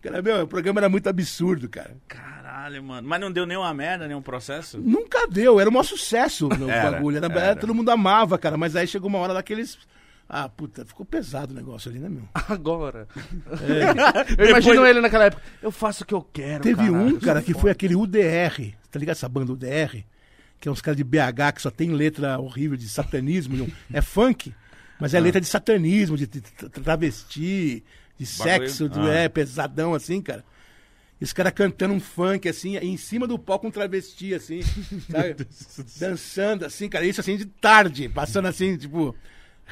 C: Cara, meu, o programa era muito absurdo, cara.
A: Caralho, mano. Mas não deu nenhuma merda, nenhum processo?
C: Nunca deu, era o maior sucesso no
A: Era,
C: bagulho. Era,
A: era.
C: Todo mundo amava, cara. Mas aí chegou uma hora lá que eles. Ah, puta, ficou pesado o negócio ali, né, meu? *laughs*
B: Agora. Eu imagino ele naquela época. Eu faço o que eu quero.
C: Teve
B: caralho.
C: um, cara, que foi aquele UDR. Tá ligado essa banda UDR? Que é uns caras de BH que só tem letra horrível de satanismo. É funk, mas é letra de satanismo, de, de tra- travesti, de sexo, de-
A: Ah.
C: é pesadão assim, cara. E os caras cantando um funk, assim, em cima do palco um travesti, assim, *laughs* sabe? Dançando, assim, cara. Isso, assim, de tarde. Passando, assim, tipo...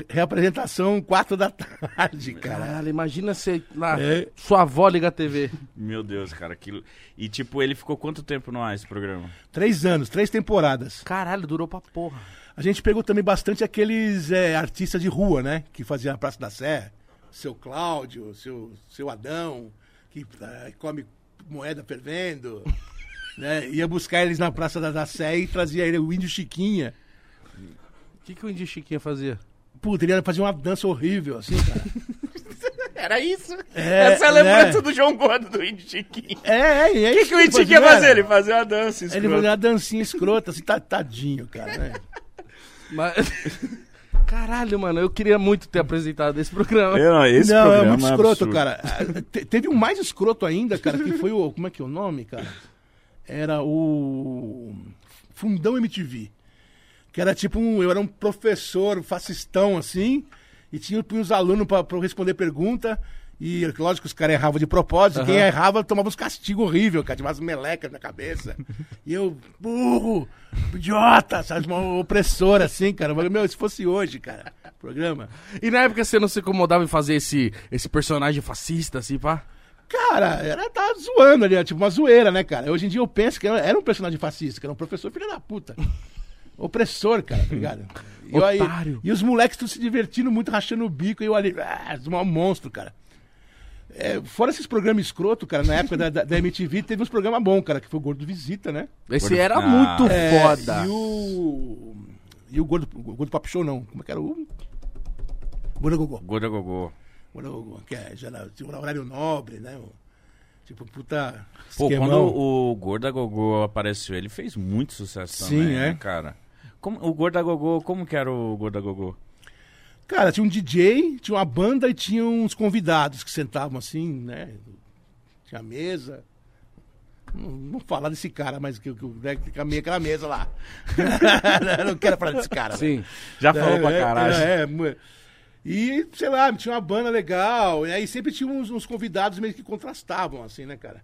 C: Reapresentação, quatro da tarde, cara.
B: Caralho, imagina você lá,
C: É.
B: sua avó liga a TV.
A: Meu Deus, cara, aquilo. E tipo, ele ficou quanto tempo no ar esse programa?
C: Três anos, três temporadas.
B: Caralho, durou pra porra.
C: A gente pegou também bastante aqueles é, artistas de rua, né? Que faziam a Praça da Sé. Seu Cláudio, seu, seu Adão, que ah, come moeda fervendo. *laughs* né? Ia buscar eles na Praça da, da Sé e trazia ele, o Índio Chiquinha.
B: O que, que o Índio Chiquinha fazia?
C: Puta, ele ia fazer uma dança horrível, assim, cara. *laughs*
A: Era isso?
C: É,
A: Essa é a lembrança
C: é.
A: do João Gordo, do Índio Chiquinho.
C: É, é, é
A: O que, que o Índio Chiquinho ia fazer? Ele fazia uma dança.
C: Ele
A: escrota.
C: fazia uma dancinha escrota, assim, tadinho, cara, né? *laughs*
B: Mas... *laughs* Caralho, mano, eu queria muito ter apresentado esse programa.
A: Eu não, esse
C: não, é
A: programa
C: muito escroto,
A: absurdo.
C: cara. Ah, te- Teve um mais escroto ainda, cara, que foi o. Como é que é o nome, cara? Era o. Fundão MTV. Que era tipo um. Eu era um professor fascistão, assim, e tinha os alunos eu responder pergunta. E lógico os caras erravam de propósito. Quem errava tomava uns castigos horríveis, cara. Tinha umas melecas na cabeça. *laughs* E eu, burro, idiota, sabe? Uma opressora, assim, cara. Falei, meu, se fosse hoje, cara, programa.
B: E na época você não se incomodava em fazer esse, esse personagem fascista, assim, pá?
C: Cara, era tava zoando ali, tipo uma zoeira, né, cara? Hoje em dia eu penso que era- era um personagem fascista, que era um professor filho da puta. Opressor, cara, tá ligado? *laughs* E, eu aí- e os moleques tudo se divertindo muito, rachando o bico, e eu ali, ah, um monstro, cara. É, fora esses programas escroto, cara, na época da, da, da MTV, teve uns programas bons, cara, que foi o Gordo Visita, né?
B: Esse
A: Gordo-
B: era
A: Ah.
B: muito
C: É,
B: foda.
C: E o. E o Gordo, o Gordo Papo Show, não. Como é que era o. Gordo Gogô.
A: Gorda Gogô.
C: Gordo Gogô, que é, já era, tinha um horário nobre, né? Tipo, puta.
A: Pô,
C: esquemão.
A: quando o Gorda Gogô apareceu, ele fez muito sucesso
C: Sim,
A: também,
C: é.
A: né, cara? Como, o Gorda Gogô, como que era o Gorda Gogô?
C: Cara, tinha um DJ, tinha uma banda e tinha uns convidados que sentavam assim, né? Tinha mesa. Não, não falar desse cara, mas que, que, né, que a minha aquela mesa lá. *laughs* Não quero falar desse cara. né?
B: Sim.
A: Já falou pra
C: É,
A: caralho.
C: É, é, e, sei lá, tinha uma banda legal. E aí sempre tinha uns, uns convidados meio que contrastavam, assim, né, cara?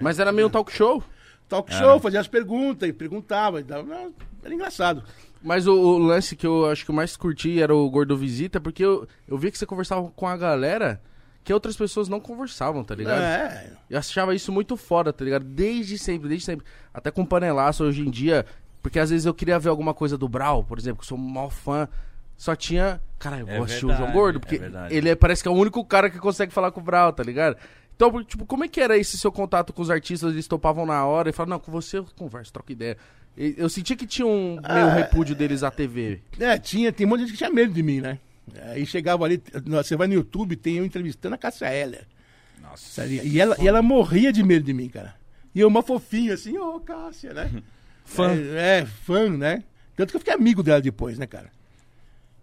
B: Mas era meio um talk show.
C: Talk show, fazia as perguntas e perguntava. E dava, era engraçado.
B: Mas o, o lance que eu acho que eu mais curti era o Gordo Visita, porque eu, eu vi que você conversava com a galera que outras pessoas não conversavam, tá ligado?
C: É,
B: Eu achava isso muito foda, tá ligado? Desde sempre, desde sempre. Até com panelaço hoje em dia. Porque às vezes eu queria ver alguma coisa do Brau, por exemplo, que eu sou um maior fã. Só tinha. Cara, eu
A: É
B: vou assistir o João
A: verdade,
B: Gordo,
A: é
B: porque
A: verdade.
B: ele é- parece que é o único cara que consegue falar com o Brau, tá ligado? Então, tipo, como é que era esse seu contato com os artistas? Eles topavam na hora e falavam, não, com você eu converso, troco ideia. Eu senti que tinha um meio repúdio deles à TV.
C: É, tinha, tem um monte de gente que tinha medo de mim, né? Aí chegava ali, você vai no YouTube, tem eu entrevistando a Cássia Heller.
A: Nossa.
C: E ela, e ela morria de medo de mim, cara. E eu, uma fofinha, assim, ô Cássia, né? *laughs*
B: Fã.
C: É, é, fã, né? Tanto que eu fiquei amigo dela depois, né, cara?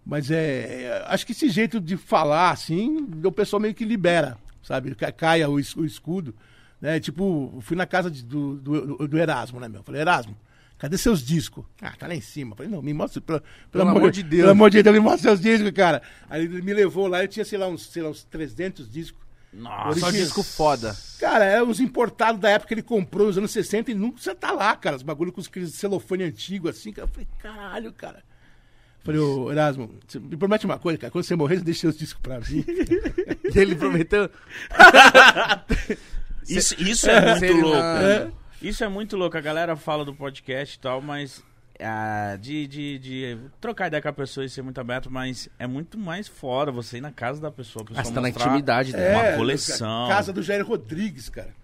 C: Mas é, é, Acho que esse jeito de falar, assim, o pessoal meio que libera, sabe? Ca- Caia o, es- o escudo. Né? Tipo, fui na casa de- do, do, do Erasmo, né, meu? Falei, Erasmo, cadê seus discos? Ah, tá lá em cima. Falei, não, me mostra. Pelo, pelo,
B: amor de Deus.
C: Pelo amor de Deus, me mostra seus discos, cara. Aí ele me levou lá, eu tinha, sei lá, uns, sei lá, uns 300 discos.
A: Nossa.
B: Só disco foda.
C: Cara, é os importados da época que ele comprou nos anos 60 e nunca você tá lá, cara. Os bagulho com aqueles celofane antigo assim, cara. Eu falei, caralho, cara. Falei, ô Erasmo, você me promete uma coisa, cara. Quando você morrer, você deixa seus discos pra mim. *laughs*
B: E ele prometeu. *laughs*
A: Isso, isso é muito
B: Sério,
A: louco.
B: mano.
A: Isso é muito louco. A galera fala do podcast e tal, mas. ah, de, de, de trocar ideia com a pessoa e ser muito aberto, mas é muito mais foda você ir na casa da pessoa. A pessoa
B: Ah, você tá na intimidade dela.
A: Uma
C: É,
A: coleção.
C: Casa do Jair Rodrigues, cara.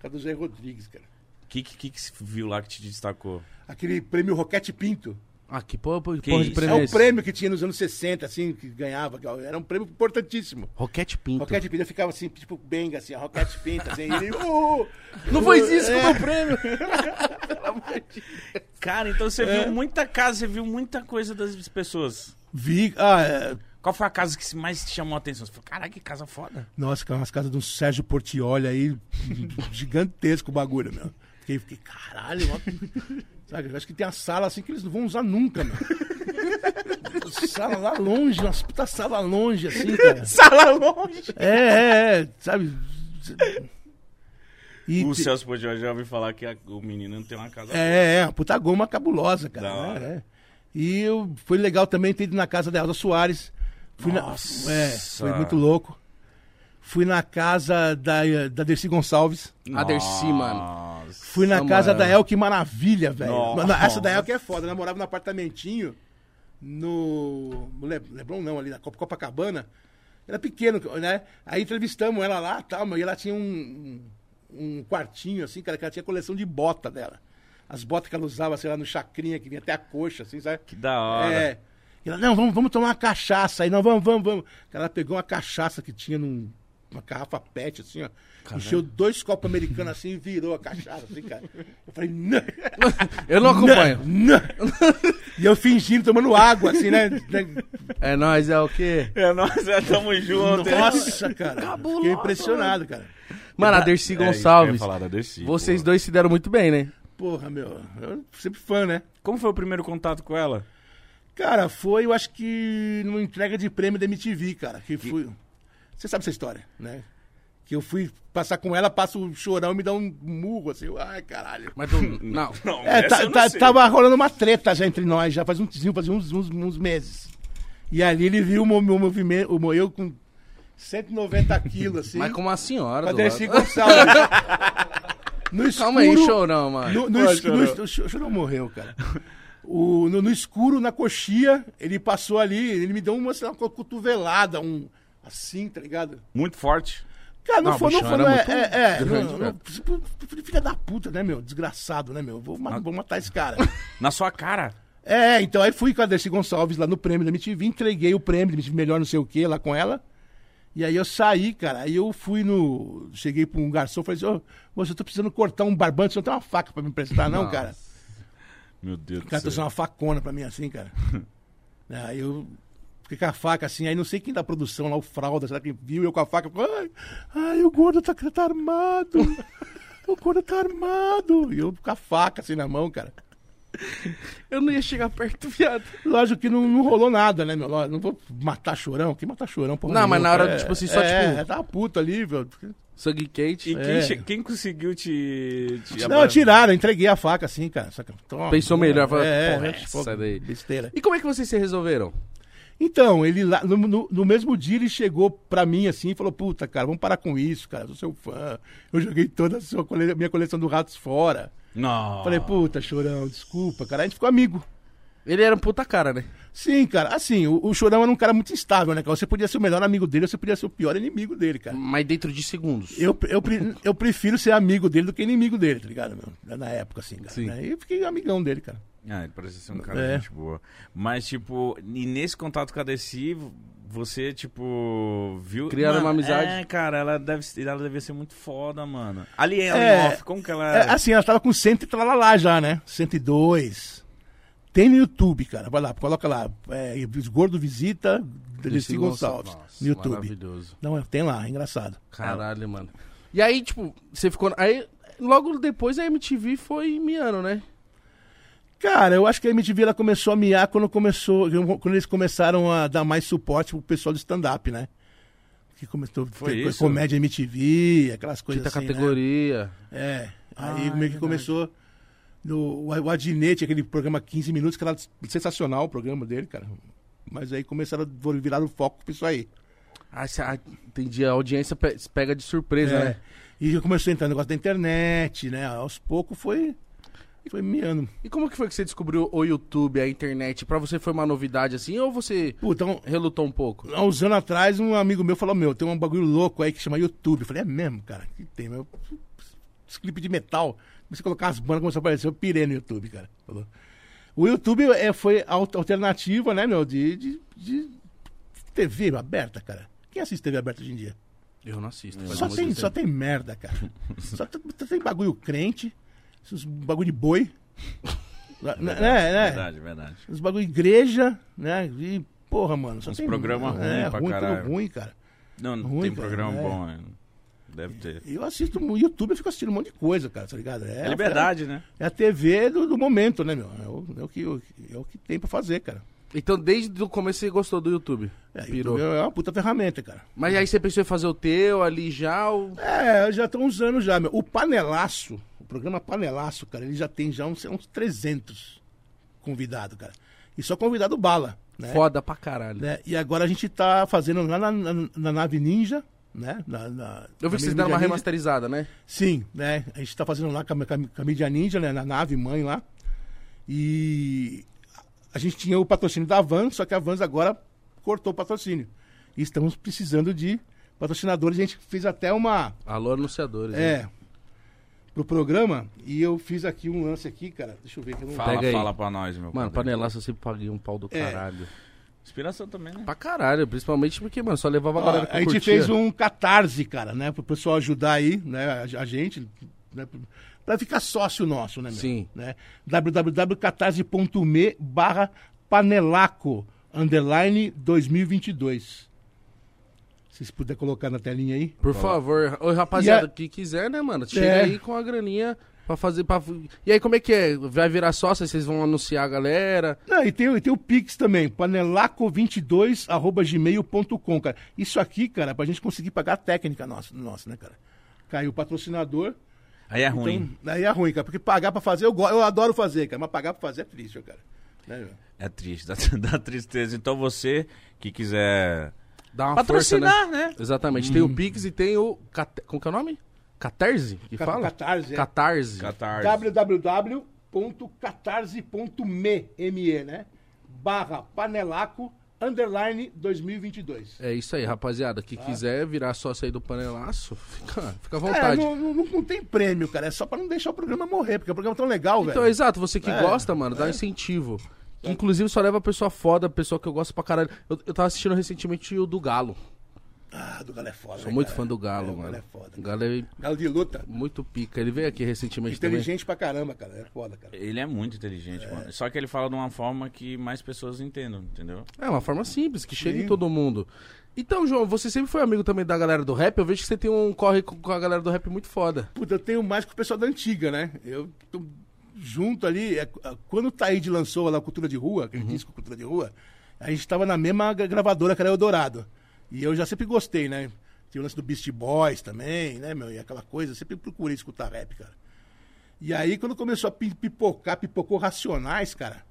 C: Casa do Jair Rodrigues, cara.
A: O que, que, que você viu lá que te destacou?
C: Aquele prêmio Roquete Pinto.
B: Ah, que porra, porra
A: Que
B: de prêmio
C: É
B: é
C: um prêmio que tinha nos anos 60, assim, que ganhava. que Era um prêmio importantíssimo.
B: Roquete Pinto.
C: Roquete Pinto, eu ficava assim, tipo, benga, assim, a Roquete Pinto, assim, e ele, uh,
B: Não
C: uh,
B: foi isso
C: é.
B: com o meu prêmio. *laughs*
A: Cara, então você
C: É.
A: viu muita casa, você viu muita coisa das pessoas.
C: Vi, ah, é,
A: Qual foi a casa que mais te chamou a atenção? Você falou, caralho, que casa foda.
C: nossa, cara, umas casas do Sérgio Portioli aí, *laughs* gigantesco o bagulho, meu. Fiquei, fiquei caralho, ó. *laughs* Sabe, acho que tem a sala assim que eles não vão usar nunca, meu. *laughs* Sala lá longe, umas puta sala longe, assim, cara. *laughs*
A: Sala longe.
C: É, é, é, sabe? E
A: O
C: te-
A: Celso Portioli já ouviu falar que a- o menino tem uma casa
C: É, é, uma puta goma cabulosa, cara. Né? É. E eu, foi legal também ter ido na casa da Elza Soares. Fui na-
A: Nossa.
C: é, foi muito louco. Fui na casa da, da Dercy Gonçalves.
B: A Dercy, mano.
C: Fui na casa
B: mano.
C: da El, que maravilha, velho. Mano, Essa da El que é foda. Eu morava num apartamentinho no. no Le- Leblon não, ali na Cop- Copacabana. Era pequeno, né? Aí entrevistamos ela lá tal, meu, e ela tinha um, um, um quartinho, assim, cara, que ela tinha coleção de bota dela. As botas que ela usava, sei lá, no chacrinha, que vinha até a coxa, assim, sabe?
A: Que da hora.
C: É. E ela, não, vamos, vamos tomar uma cachaça aí, não, vamos, vamos, vamos. Ela pegou uma cachaça que tinha num, uma garrafa pet, assim, ó. Encheu dois copos americanos assim e virou a cachaça, assim, cara. Eu falei, não. *laughs*
B: Eu não acompanho.
C: Não, não. E eu fingindo, tomando água, assim, né?
B: É nóis, é o quê?
A: É, nós é, tamo junto.
C: Nossa, cara. Fiquei impressionado, cara.
B: Mano, a Dercy
A: É, que eu ia
B: Gonçalves.
A: falar da Dercy,
B: vocês
A: pô.
B: dois se deram muito bem, né?
C: Porra, meu. Eu sempre fã, né?
A: Como foi o primeiro contato com ela?
C: Cara, foi, eu acho que numa entrega de prêmio da MTV, cara. Que fui. Você sabe essa história, né? Que eu fui passar com ela, passa o chorão e me dá um murro, assim. Ai, caralho.
B: Mas tu... *laughs* Não.
A: Não,
C: É, tá-
A: não
C: tá- tava rolando uma treta já entre nós, já faz, um, faz uns, uns, uns meses. E ali ele viu o meu meu movimento, o meu eu com 190 quilos, assim.
B: Mas com uma senhora
C: com a
B: do
C: Dercy
B: lado.
C: Gonçalves. No escuro,
B: Calma aí, chorão, mano.
C: No, no
A: Pô,
C: escuro,
A: Chorão.
C: o Chorão- o Chorão morreu, cara. O, no, no escuro, na coxia, ele passou ali, ele me deu uma, sei lá, uma cotovelada, um. Assim, tá ligado?
A: Muito forte.
C: Cara, não,
B: Não,
C: foi, não foi, não é,
B: muito
C: é, é,
B: grande,
C: não,
B: velho.
C: não, filha da puta, né, meu? Desgraçado, né, meu? Vou, ma- vou matar esse cara. *laughs*
A: Na sua cara.
C: É, então aí fui com a Dercy Gonçalves lá no prêmio da MTV, entreguei o prêmio da MTV Melhor não sei o que lá com ela. E aí eu saí, cara, aí eu fui no... Cheguei pra um garçom e falei assim, ô, moço, eu tô precisando cortar um barbante, você não tem uma faca pra me emprestar não,
B: Nossa.
C: cara?
A: Meu Deus
C: O
A: do
C: cara
A: céu.
C: trouxe uma facona pra mim assim, cara. *laughs* Aí eu fiquei com a faca assim, aí não sei quem da produção lá, o Fralda, será que viu eu com a faca? Ai, ai, o gordo tá, tá armado. O gordo tá armado. E eu com a faca assim na mão, cara.
B: Eu não ia chegar perto, viado.
C: Lógico que não, não rolou nada, né, meu? Não vou matar chorão. Que matar chorão, porra.
B: Não, mas
C: nenhuma,
B: na hora,
C: é,
B: tipo assim, só,
C: é,
B: tipo-
C: É, tava puto ali, velho.
B: Sangue quente.
A: E quem,
C: É.
A: quem conseguiu te. te
C: Não, tiraram, entreguei a faca assim, cara. Saca? Toma,
B: Pensou melhor, falou,
C: é,
B: porra,
C: é,
B: essa
C: pô,
B: daí.
C: Besteira.
B: E como é que vocês se resolveram?
C: Então, ele lá, no, no- no mesmo dia ele chegou pra mim assim e falou: Puta, cara, vamos parar com isso, cara. Eu sou seu fã. Eu joguei toda a sua cole- minha coleção do Ratos fora.
A: Não.
C: Falei, puta, chorão, desculpa, cara. A gente ficou amigo.
B: Ele era um puta cara, né?
C: Sim, cara. Assim, o, o Chorão era um cara muito instável, né, cara? Você podia ser o melhor amigo dele, ou você podia ser o pior inimigo dele, cara.
B: Mas dentro de segundos.
C: Eu, eu, eu prefiro ser amigo dele do que inimigo dele, tá ligado, meu? Na época, assim, cara.
B: Sim.
C: né? E eu fiquei amigão dele, cara.
A: Ah, ele parece ser um cara
C: É.
A: de gente boa. Mas, tipo, e nesse contato com a Desi, você, tipo, viu.
B: Criaram uma amizade?
A: É, cara, ela deve, ela devia ser muito foda, mano. Ali ela
C: É,
A: off, como que ela.
C: É, assim, ela tava com 100 e tralalá já, né? 102. Tem no YouTube, cara. Vai lá, coloca lá. É, Gordo Visita, Dercy Gonçalves.
B: Nossa,
C: no YouTube.
B: Maravilhoso.
C: Não, tem lá, é engraçado.
B: Caralho, mano. E aí, tipo, você ficou. Aí, logo depois a MTV foi miando, né?
C: Cara, eu acho que a MTV ela começou a miar quando começou, quando eles começaram a dar mais suporte pro pessoal do stand-up, né? Que começou
A: Foi
C: ter
A: isso?
C: comédia MTV, aquelas coisas
B: Quinta
C: assim, né?
B: categoria.
C: É.
B: Ah,
C: Aí
B: é
C: meio que começou no o, o Adinete, aquele programa 15 minutos, que era sensacional o programa dele, cara. Mas aí começaram a virar o foco pra isso aí.
B: Ah, cê- ah, entendi. A audiência pe- pega de surpresa,
C: É.
B: né?
C: E já começou a entrar no negócio da internet, né? Aos poucos foi. Foi miando.
B: E como que foi que você descobriu o YouTube, a internet? Pra você foi uma novidade assim ou você
C: Puta, um,
B: relutou um pouco?
C: há uns anos atrás, um amigo meu falou: Meu, tem um bagulho louco aí que chama YouTube. Eu falei: É mesmo, cara? Que tem, meu. Esse clipe de metal. Comecei a colocar as bandas, começou a aparecer. Eu pirei no YouTube, cara. Falou. O YouTube é, foi a al- alternativa, né, meu, de, de, de TV aberta, cara. Quem assiste TV aberta hoje em dia?
B: Eu não assisto. faz
C: Só tem, só tem merda, cara. Só tem bagulho crente, esses bagulho de boi. *laughs* né, né?
A: Verdade, verdade.
C: Os bagulho de igreja, né? E, porra, mano. Só
A: Uns
C: tem
A: programa ruim
C: é,
A: pra
C: ruim,
A: caralho.
C: tudo ruim, cara.
A: Não, não
C: Ruim,
A: tem
C: cara,
A: programa
C: é.
A: bom, é. Deve ter.
C: Eu assisto no YouTube, eu fico assistindo um monte de coisa, cara, tá ligado?
A: É liberdade, né?
C: É a TV do, do momento, né, meu? É o, é o que, é o que tem pra fazer, cara.
B: Então, desde o começo você gostou do YouTube?
C: É,
B: Pirou.
C: YouTube é uma puta ferramenta, cara.
B: Mas aí você pensou em fazer o teu ali já? Ou...
C: É, já estão uns anos já, meu. O Panelaço, programa Panelaço, cara, ele já tem já uns, uns 300 convidados, cara. E só convidado bala, né?
B: Foda pra caralho.
C: né? E agora a gente tá fazendo lá na, na, na nave Ninja, né? Na, na-
B: Eu vi que vocês deram uma
C: Ninja.
B: remasterizada, né?
C: Sim, né? A gente tá fazendo lá com a, com a- mídia Ninja, né? Na nave mãe lá. E a gente tinha o patrocínio da Van, só que a Vans agora cortou o patrocínio. E estamos precisando de patrocinadores. A gente fez até uma.
B: Alô, anunciadores. hein?
C: Pro programa. E eu fiz aqui um lance aqui, cara. Deixa eu ver que eu não.
A: Fala,
B: Pega aí.
A: fala pra nós, meu
B: Mano, panelaço eu sempre paguei um pau do
C: É.
B: caralho.
A: Inspiração também, né?
B: Pra caralho, principalmente porque, mano, só levava a
C: Ó,
B: galera que
C: a gente
B: curtia.
C: fez um catarse, cara, né? Pro pessoal ajudar aí, né? A, a gente, né? Pra ficar sócio nosso, né? meu?
B: Sim.
C: Né? www.catarse.me barra panelaco underline 2022. Se vocês puderem colocar na telinha aí.
B: Por favor, Ô, rapaziada,
C: a-
B: que quiser, né, mano? Chega
C: É.
B: aí com a graninha pra fazer. Pra... E aí, como é que é? Vai virar sócio, vocês vão anunciar a galera?
C: Não, e tem, e tem o Pix também, panelaco22 arroba gmail.com, cara. Isso aqui, cara, pra gente conseguir pagar a técnica nossa, nossa né, cara? Caiu o patrocinador,
A: Aí é ruim.
C: Então, aí é ruim, cara. Porque pagar pra fazer, eu, eu adoro fazer, cara. Mas pagar pra fazer é triste, cara. Né?
A: É triste, *laughs* dá, dá tristeza. Então você que quiser
B: Dá uma força, né?
A: patrocinar, né?
B: Exatamente. Tem o Pix e tem o. Como que é o nome? Catarse? Que
C: Ca-
B: fala?
C: Catarse, é.
B: Catarse.
A: Catarse.
C: www.catarse.me, M-E, né? Barra panelaco, underline 2022.
B: É isso aí, rapaziada. Que quiser virar sócio aí do panelaço, fica, fica à
C: É,
B: vontade.
C: não, não, não tem prêmio, cara. É só pra não deixar o programa morrer, porque o programa é tão legal,
B: Então,
C: velho.
B: exato, você que
C: É,
B: gosta, mano, dá um incentivo. Que, inclusive só leva pessoa foda, pessoa que eu gosto pra caralho. Eu, eu tava assistindo recentemente o do Galo.
C: Ah, do Galo é foda.
B: Sou muito
C: cara?
B: fã do Galo,
C: É, o
B: mano.
C: Galo é foda.
B: O Galo é
C: Galo de luta.
B: muito pica. Ele veio aqui recentemente também.
C: Inteligente pra caramba, cara. É foda, cara.
A: Ele é muito inteligente, mano. Só que ele fala de uma forma que mais pessoas entendam, entendeu?
B: É uma forma simples, que chega em
C: Sim.
B: todo mundo. Então, João, você sempre foi amigo também da galera do rap. Eu vejo que você tem um corre com com a galera do rap muito foda.
C: Puta, eu tenho mais que o pessoal da antiga, né? Eu tô junto ali. é, quando o Taíde lançou lá a Cultura de Rua, aquele disco Cultura de Rua, a gente tava na mesma gra- gravadora que era Eldorado. E eu já sempre gostei, né? Tinha o lance do Beast Boys também, né, meu? E aquela coisa, eu sempre procurei escutar rap, cara. E aí, quando começou a pi- pipocar, pipocou Racionais, cara.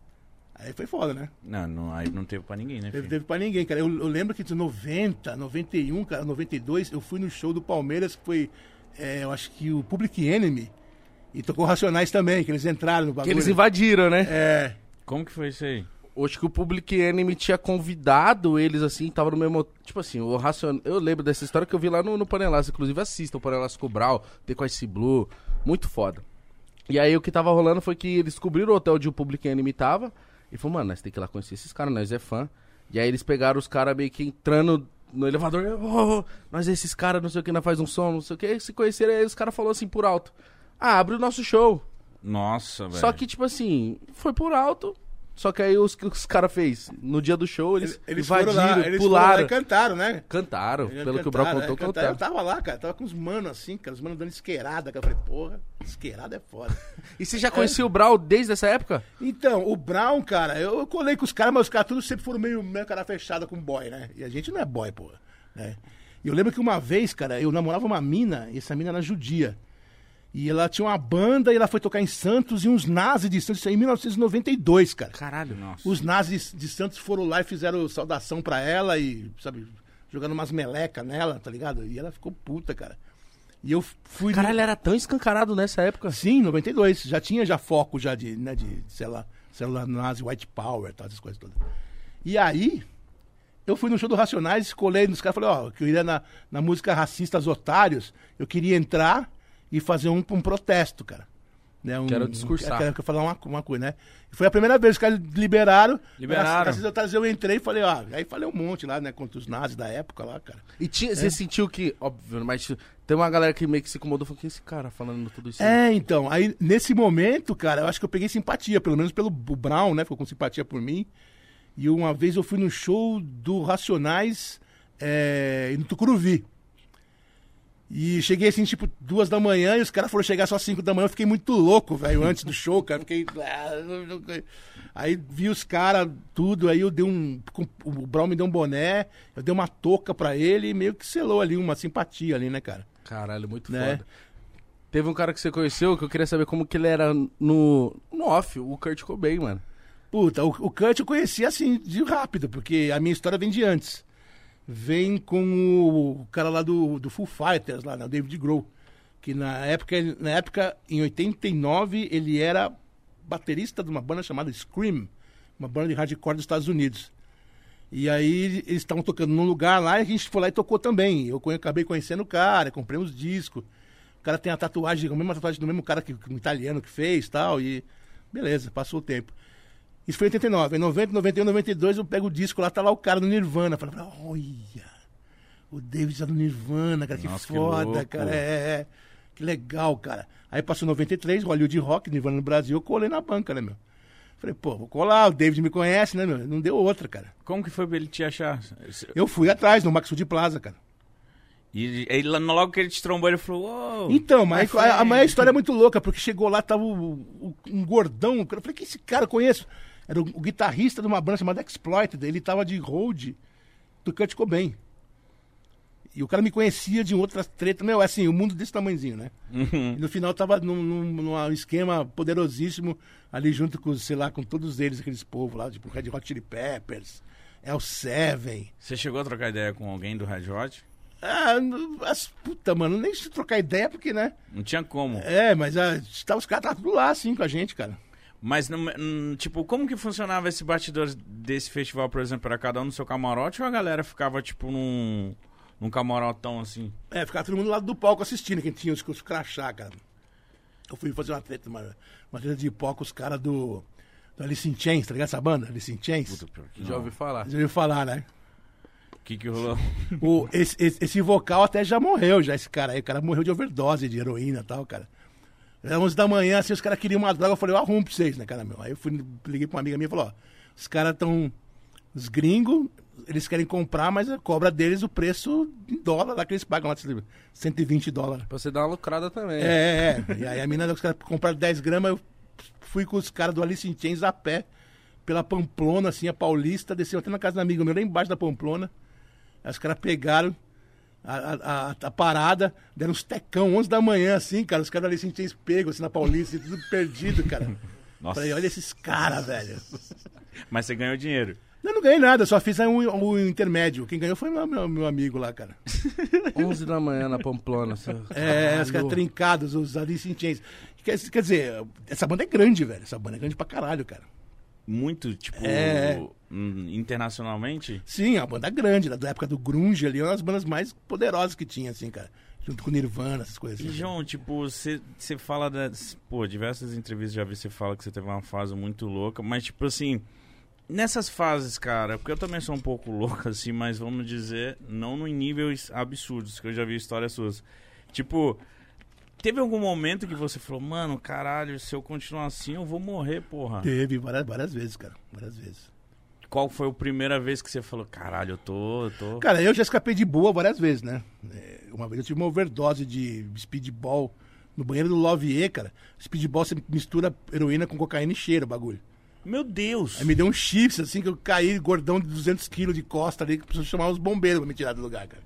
C: Aí foi foda, né?
A: Não, não, aí não teve pra ninguém, né,
C: Teve,
A: filho?
C: teve pra ninguém, cara. Eu, eu lembro que de 90, 91, cara, 92, eu fui no show do Palmeiras, que foi, é, eu acho que o Public Enemy. E tocou Racionais também, que eles entraram no
B: Que
C: bagulho.
B: eles invadiram, né?
C: É.
A: Como que foi isso aí?
B: Acho que o Public Enemy tinha convidado eles, assim, tava no mesmo... Tipo assim, o Racion... Eu lembro dessa história que eu vi lá no, no Panelaço. Inclusive, assista o Panelaço Brau, The Ice Blue. Muito foda. E aí, o que tava rolando foi que eles descobriram o hotel onde o Public Enemy tava. E falou, mano, nós tem que ir lá conhecer esses caras, nós é fã. E aí, eles pegaram os caras meio que entrando no elevador. Oh, nós é esses caras, não sei o que, nós faz um som, não sei o que. Se conheceram, aí os caras falaram assim por alto. Ah, abre o nosso show.
A: Nossa, velho.
B: Só que, tipo assim, foi por alto. Só que aí os que os caras fez no dia do show, eles,
C: Eles
B: invadiram,
C: foram lá, eles
B: pularam.
C: foram lá e cantaram, né?
B: Cantaram,
C: Eles
B: pelo que o Brau
C: cantaram,
B: contou,
C: é, cantaram. Eu
B: cantaram.
C: tava lá, cara, tava com os manos assim, cara, os manos dando esqueirada, cara. Eu falei, porra, esqueirada é foda. *laughs*
B: E você já conhecia o Brau desde essa época?
C: Então, o Brown, cara, eu, eu colei com os caras, mas os caras todos sempre foram meio, meio cara fechada com boy, né? E a gente não é boy, pô. Né? E eu lembro que uma vez, cara, eu namorava uma mina, e essa mina era judia. E ela tinha uma banda e ela foi tocar em Santos e uns nazis de Santos, isso aí em 1992, cara.
B: Caralho.
A: Nossa.
C: Os nazis de Santos foram lá e fizeram saudação pra ela e, sabe, jogando umas melecas nela, tá ligado? E ela ficou puta, cara. E eu fui.
B: Caralho, era tão escancarado nessa época.
C: Sim, 92. Já tinha já foco já de, né, de sei lá, célula nazi, white power, tal, essas coisas todas. E aí, eu fui no show do Racionais, colei nos caras, falei, ó, que eu iria na, na música Racistas Otários, eu queria entrar e fazer um, um protesto, cara. Né, um,
B: Quero discursar.
C: Quero, quero falar uma, uma coisa, né? Foi a primeira vez que os caras liberaram.
A: Liberaram.
C: A Deus eu entrei e falei, ó. Aí falei um monte lá, né? Contra os nazis da época lá, cara.
B: E tinha, você sentiu que, óbvio, mas tem uma galera que meio que se incomodou, falou, que esse cara falando tudo isso aí?
C: É, então, aí nesse momento, cara, eu acho que eu peguei simpatia, pelo menos pelo Brown, né? Ficou com simpatia por mim. E uma vez eu fui no show do Racionais é, no Tucuruvi. E cheguei assim, tipo, duas da manhã, e os caras foram chegar só cinco da manhã, eu fiquei muito louco, velho, antes do show, cara. Fiquei. Aí vi os caras, tudo, aí eu dei um. O Brown me deu um boné, eu dei uma touca pra ele e meio que selou ali uma simpatia ali, né, cara?
B: Caralho, muito
C: Né?
B: foda. Teve um cara que você conheceu que eu queria saber como que ele era no, no off, o Kurt Cobain, mano.
C: Puta, o, o Kurt eu conheci assim, de rápido, porque a minha história vem de antes. Vem com o cara lá do, do Full Fighters, lá, né, o David Grohl. Que na época, na época, em 89, ele era baterista de uma banda chamada Scream, uma banda de hardcore dos Estados Unidos. E aí eles estavam tocando num lugar lá e a gente foi lá e tocou também. Eu acabei conhecendo o cara, comprei uns discos. O cara tem a tatuagem, a mesma tatuagem do mesmo cara que, que um italiano que fez tal. E beleza, passou o tempo. Isso foi em 89. Em 90, 91, 92 eu pego o disco lá, tá lá o cara do Nirvana. Falei, olha, o David tá no Nirvana, cara, que
A: Nossa, que
C: foda,
A: louco.
C: cara. É, é, que legal, cara. Aí passou 93, Hollywood Rock, Nirvana no Brasil, eu colei na banca, né, meu? Falei, pô, vou colar, o David me conhece, né, meu? Não deu outra, cara.
A: Como que foi pra ele te achar?
C: Eu fui atrás, no Maxud Plaza, cara.
A: E ele, logo que ele te trombou, ele falou, uou.
C: Então, mas a, a,
A: friend."
C: história é muito louca, porque chegou lá, tava o- o- um gordão. Eu falei, que esse cara eu conheço? Era o, o guitarrista de uma banda chamada Exploited. Ele tava de hold do Kurt Cobain. E o cara me conhecia de outras tretas. Meu, assim, o mundo desse tamanhozinho, né?
A: Uhum.
C: E no final tava num, num, num esquema poderosíssimo ali junto com, sei lá, com todos eles, aqueles povos lá, tipo Red Hot Chili Peppers, El Seven.
A: Você chegou a trocar ideia com alguém do Red Hot?
C: Ah, as, puta, mano, nem se trocar ideia, porque, né?
A: Não tinha como.
C: É, mas ah, os caras estavam tudo lá, assim, com a gente, cara.
A: Mas, hum, tipo, como que funcionava esse bastidor desse festival, por exemplo? Era cada um no seu camarote ou a galera ficava, tipo, num, num camarotão assim?
C: É, ficava todo mundo do lado do palco assistindo, quem tinha os, os crachá, cara. Eu fui fazer uma treta, uma, uma treta de com os caras do, do Alice in Chains, tá ligado essa banda? Alice in Chains?
B: Já ouvi falar.
C: Já ouviu falar, né?
A: O que que rolou?
C: O, esse, esse, esse vocal até já morreu, já, esse cara aí. O cara morreu de overdose de heroína e tal, cara. Era 11 da manhã, assim, os caras queriam uma droga. Eu falei, eu arrumo pra vocês, né, cara, meu? Aí eu fui, liguei pra uma amiga minha e falou, ó, os caras estão... Os gringos, eles querem comprar, mas cobra deles o preço em dólar lá que eles pagam lá, 120 dólares.
B: Pra você dar uma lucrada também.
C: É, é, é. E aí a mina, os caras compraram 10 gramas, eu fui com os caras do Alice in Chains a pé, pela Pamplona, assim, a Paulista, desceu até na casa da amiga meu, lá embaixo da Pamplona. Aí os caras pegaram a, a, a- parada, deram uns tecão, 11 da manhã, assim, cara. Os caras Alice in Chains pegam, assim, na Paulista, tudo perdido, cara. *laughs*
A: Nossa.
C: Falei, olha esses caras, velho. *laughs*
A: Mas você ganhou dinheiro.
C: Eu não ganhei nada, só fiz um, um intermédio. Quem ganhou foi meu, meu, meu amigo lá, cara. *laughs*
B: 11 da manhã na Pamplona. Você...
C: É, os caras trincados, os Alice in Chains. Quer, quer dizer, essa banda é grande, velho. Essa banda é grande pra caralho, cara.
A: Muito, tipo,
C: É.
A: hum, internacionalmente.
C: Sim, é uma banda grande, da época do Grunge ali, é uma das bandas mais poderosas que tinha, assim, cara. Junto com Nirvana, essas coisas.
A: E,
C: assim.
A: João, tipo, você você fala das. Pô, diversas entrevistas já vi você fala que você teve uma fase muito louca, mas, tipo assim. Nessas fases, cara, porque eu também sou um pouco *laughs* louco, assim, mas vamos dizer, não em níveis absurdos, que eu já vi histórias suas. Tipo, teve algum momento que você falou, mano, caralho, se eu continuar assim, eu vou morrer, porra.
C: Teve várias, várias vezes, cara. Várias vezes.
A: Qual foi a primeira vez que você falou, caralho, eu tô. Eu tô...
C: Cara, eu já escapei de boa várias vezes, né? É, uma vez eu tive uma overdose de speedball no banheiro do Lovier, cara. Speedball você mistura heroína com cocaína e cheira o bagulho.
A: Meu Deus!
C: Aí me deu um chips, assim, que eu caí gordão de 200 quilos de costa ali, que precisou chamar os bombeiros pra me tirar do lugar, cara.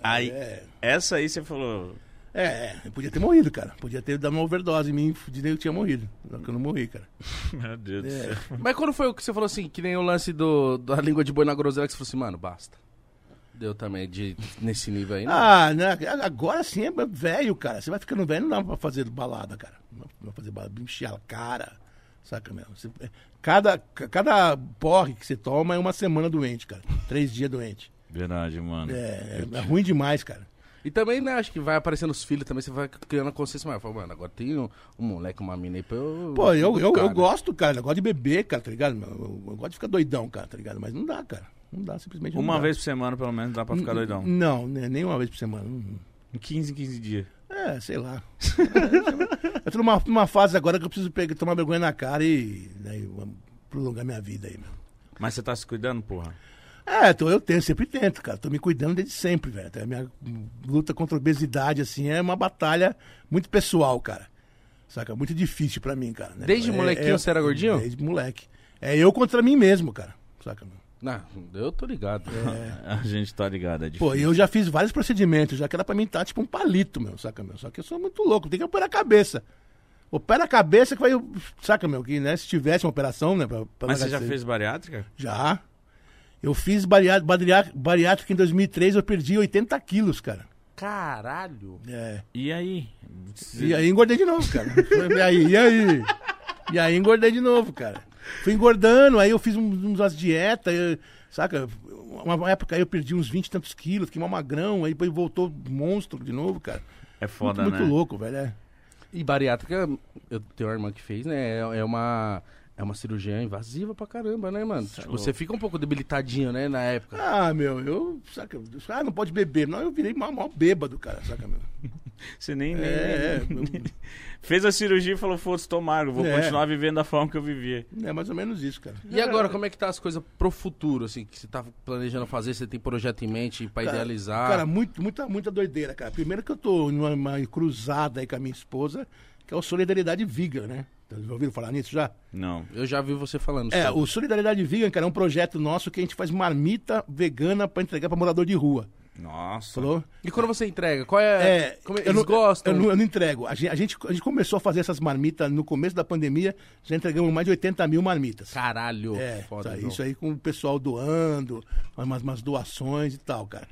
A: Aí,
C: É.
A: essa aí você falou.
C: É, é, eu podia ter morrido, cara. Podia ter dado uma overdose em mim, fudido, eu tinha morrido. Só que eu não morri, cara. *laughs*
A: Meu Deus do
C: É.
A: céu.
B: Mas quando foi o que você falou assim, que nem o lance do, da língua de boi na groselha, que você falou assim, mano, basta. Deu também de, nesse nível aí, né?
C: Ah, né? agora sim é velho, cara. Você vai ficando velho, não dá pra fazer balada, cara. Não dá pra fazer balada, encher a cara. Saca mesmo? Você- cada, cada porre que você toma é uma semana doente, cara. Três dias doente.
A: Verdade, mano.
C: É, é, é ruim demais, cara.
B: E também, né, acho que vai aparecendo os filhos também, você vai criando a consciência maior. Fala, mano, agora tem um, um moleque, uma mina aí pra eu.
C: Pô, eu, eu, eu gosto, cara. Eu gosto de beber, cara, tá ligado? Eu, eu- gosto de ficar doidão, cara, tá ligado? Mas não dá, cara. Não dá, simplesmente não
A: Uma
C: dá.
A: vez por semana, pelo menos, dá pra ficar doidão.
C: Não, né, nem uma vez por semana.
A: Em 15 em 15 dias.
C: É, sei lá. *laughs* eu tô numa, numa fase agora que eu preciso pegar, tomar vergonha na cara e né, e prolongar minha vida aí, meu.
A: Mas você tá se cuidando, porra?
C: É, tô, eu tenho, sempre tento, cara. Tô me cuidando desde sempre, velho. A minha luta contra a obesidade, assim, é uma batalha muito pessoal, cara. Saca? Muito difícil pra mim, cara. né?
B: Desde
C: É-
B: molequinho
C: é-
B: você era gordinho?
C: Desde moleque. É eu contra mim mesmo, cara. Saca? meu?
B: Não, eu tô ligado.
C: É. *laughs*
A: A gente tá ligado, é difícil.
C: Pô, eu já fiz vários procedimentos, já que era pra mim estar tipo um palito, meu, saca, meu? Só que eu sou muito louco, tem que operar a cabeça. Opera a cabeça que vai, saca, meu, que, né, se tivesse uma operação, né, pra, pra
A: Mas você já fez bariátrica?
C: Já. Eu fiz bariá- bariá- bariátrica em 2003, eu perdi 80 quilos, cara.
B: Caralho.
C: É.
A: E aí?
C: E aí engordei de novo, cara. e aí, e aí? E aí engordei de novo, cara. Fui engordando, aí eu fiz um- umas dietas, eu- saca? Uma época aí eu perdi uns 20 e tantos quilos, fiquei mal magrão, aí depois voltou monstro de novo, cara.
A: É foda,
C: muito,
A: né?
C: muito louco, velho. É.
B: E bariátrica, eu tenho uma irmã que fez, né? É, é uma. É uma cirurgia invasiva pra caramba, né, mano? Tipo, você fica um pouco debilitadinho, né, na época.
C: Ah, meu, eu. Saca? Ah, não pode beber. Não, eu virei mal, mal bêbado, cara, saca, meu? *laughs*
A: Você nem, nem-
C: É, é,
A: fez a cirurgia e falou, foda-se, tô magro, vou
C: É.
A: continuar vivendo da forma que eu vivia.
C: é mais ou menos isso, cara.
B: E agora, como é que tá as coisas pro futuro, assim, que você tá planejando fazer? Você tem projeto em mente pra
C: Cara,
B: idealizar?
C: Cara, muito, muita, muita doideira, cara. Primeiro que eu tô numa uma cruzada aí com a minha esposa, que é o Solidariedade Vegan, né? Já ouviram falar nisso já?
A: Não.
B: Eu já vi você falando
C: É,
B: sobre.
C: o Solidariedade Vegan, cara, é um projeto nosso que a gente faz marmita vegana pra entregar pra morador de rua.
A: Nossa.
C: Falou?
B: E quando você entrega, qual é...
C: É,
B: como
C: eu
B: eles
C: não,
B: gostam?
C: Eu não, eu não entrego. A gente, a, gente, a gente começou a fazer essas marmitas no começo da pandemia, já entregamos mais de 80 mil marmitas.
B: Caralho,
C: É,
B: foda. não.
C: isso aí com o pessoal doando, umas, umas doações e tal, cara.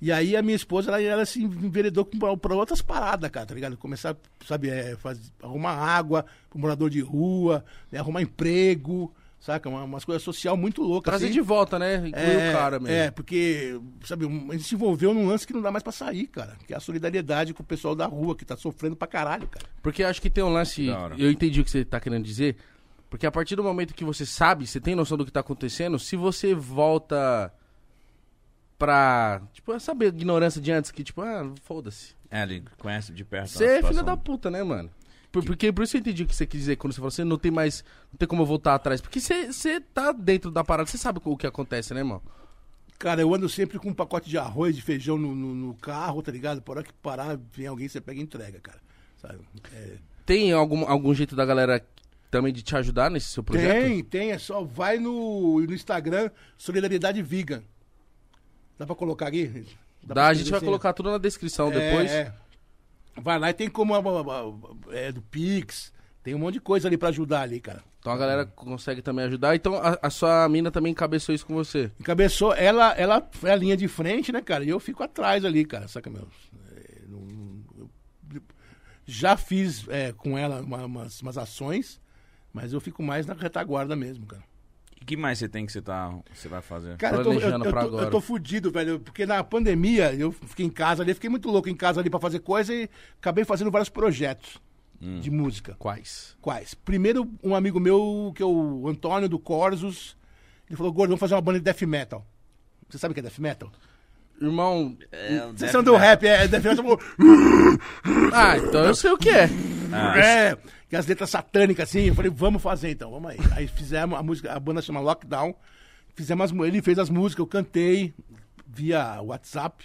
C: E aí a minha esposa, ela, ela se enveredou pra, pra outras paradas, cara, tá ligado? Começar, sabe, é, faz, arrumar água pro morador de rua, né, arrumar emprego, saca? Uma, umas coisas social muito loucas.
B: Trazer
C: assim.
B: de volta, né? Incluir
C: É,
B: o cara mesmo.
C: É, porque, sabe, um- a gente se envolveu num lance que não dá mais pra sair, cara. Que é a solidariedade com o pessoal da rua, que tá sofrendo pra caralho, cara.
B: Porque eu acho que tem um lance. Eu entendi o que você tá querendo dizer. Porque a partir do momento que você sabe, você tem noção do que tá acontecendo, se você volta pra. Tipo, é saber a ignorância de antes, que tipo, ah, foda-se.
A: É, ele conhece de perto.
B: Você é filho
A: situação.
B: da puta, né, mano? Por- Porque por isso eu entendi o que você quis dizer quando você falou assim, não tem mais. Não tem como eu voltar atrás. Porque você, você tá dentro da parada, você sabe o que acontece, né, irmão?
C: Cara, eu ando sempre com um pacote de arroz, de feijão no, no- no carro, tá ligado? Por hora que parar, vem alguém, você pega e entrega, cara. Sabe? É,
B: Tem algum, algum jeito da galera também de te ajudar nesse seu projeto?
C: Tem, tem, é só vai no, no Instagram Solidariedade Vegan. Dá pra colocar aqui?
B: Dá,
C: pra
B: a gente vai colocar tudo na descrição
C: É,
B: depois.
C: é. Vai lá e tem como é, do Pix, tem um monte de coisa ali pra ajudar ali, cara.
B: Então a galera consegue também ajudar. Então a, a sua mina também encabeçou isso com você.
C: Encabeçou, ela, ela foi a linha de frente, né, cara? E eu fico atrás ali, cara, saca, meu? É, já fiz é, com ela uma- umas, umas ações, mas eu fico mais na retaguarda mesmo, cara.
A: Que mais você tem que você, tá, você vai fazer?
C: Cara, eu tô, eu, eu
B: pra
C: tô-
B: agora.
C: eu tô fudido, velho, porque na pandemia eu fiquei em casa ali, fiquei muito louco em casa ali pra fazer coisa e acabei fazendo vários projetos de música.
B: Quais?
C: Quais? Primeiro, um amigo meu, que é o Antônio do Corsos, ele falou, Gordo, vamos fazer uma banda de death metal. Você sabe o que é death metal?
B: Irmão.
C: Vocês são do rap, é death metal. *laughs*
B: Ah, então eu sei o que é.
A: Ah,
C: É, que as letras satânicas assim. Eu falei, vamos fazer então, vamos aí. Aí fizemos a música, a banda chama Lockdown. Fizemos as, ele fez as músicas, eu cantei via WhatsApp.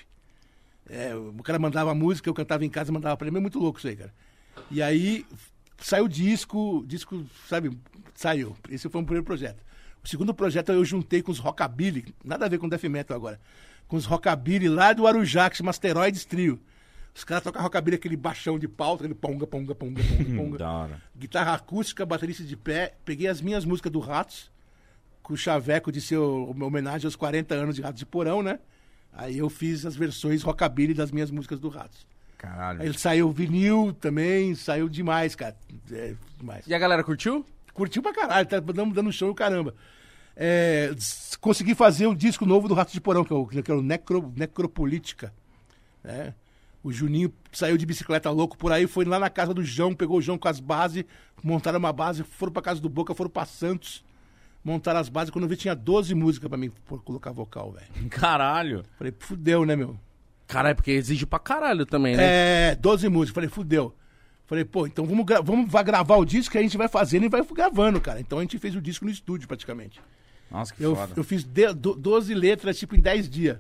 C: É, o cara mandava a música, eu cantava em casa, mandava pra ele. É muito louco isso aí, cara. E aí saiu o disco, disco, sabe, saiu. Esse foi o primeiro projeto. O segundo projeto eu juntei com os rockabilly, nada a ver com death metal agora, com os rockabilly lá do Arujá, que chama Asteroides Trio. Os caras tocam rockabilly, aquele baixão de pau, aquele ponga, ponga, ponga, ponga, *laughs* ponga.
A: da hora.
C: Guitarra acústica, baterista de pé. Peguei as minhas músicas do Ratos, com o chaveco de uma homenagem aos 40 anos de Ratos de Porão, né? Aí eu fiz as versões rockabilly das minhas músicas do Ratos.
A: Caralho.
C: Aí saiu vinil também, saiu demais, cara. É, demais.
B: E a galera curtiu?
C: Curtiu pra caralho, tá dando, dando show, caramba. É, consegui fazer o disco novo do Rato de Porão, que é o, que é o Necro, Necropolítica. né? O Juninho saiu de bicicleta louco por aí, foi lá na casa do João, pegou o João com as bases, montaram uma base, foram pra casa do Boca, foram pra Santos, montaram as bases. Quando eu vi, tinha 12 músicas pra mim por colocar vocal, velho.
A: Caralho.
C: Falei, fudeu, né, meu?
B: Caralho, porque exige pra caralho também, né?
C: É, 12 músicas. Falei, fudeu. Falei, pô, então vamos, gra- vamos vai gravar o disco que a gente vai fazendo e vai gravando, cara. Então a gente fez o disco no estúdio, praticamente.
A: Nossa, que
C: Eu,
A: foda.
C: eu fiz de, do- 12 letras, tipo, em 10 dias.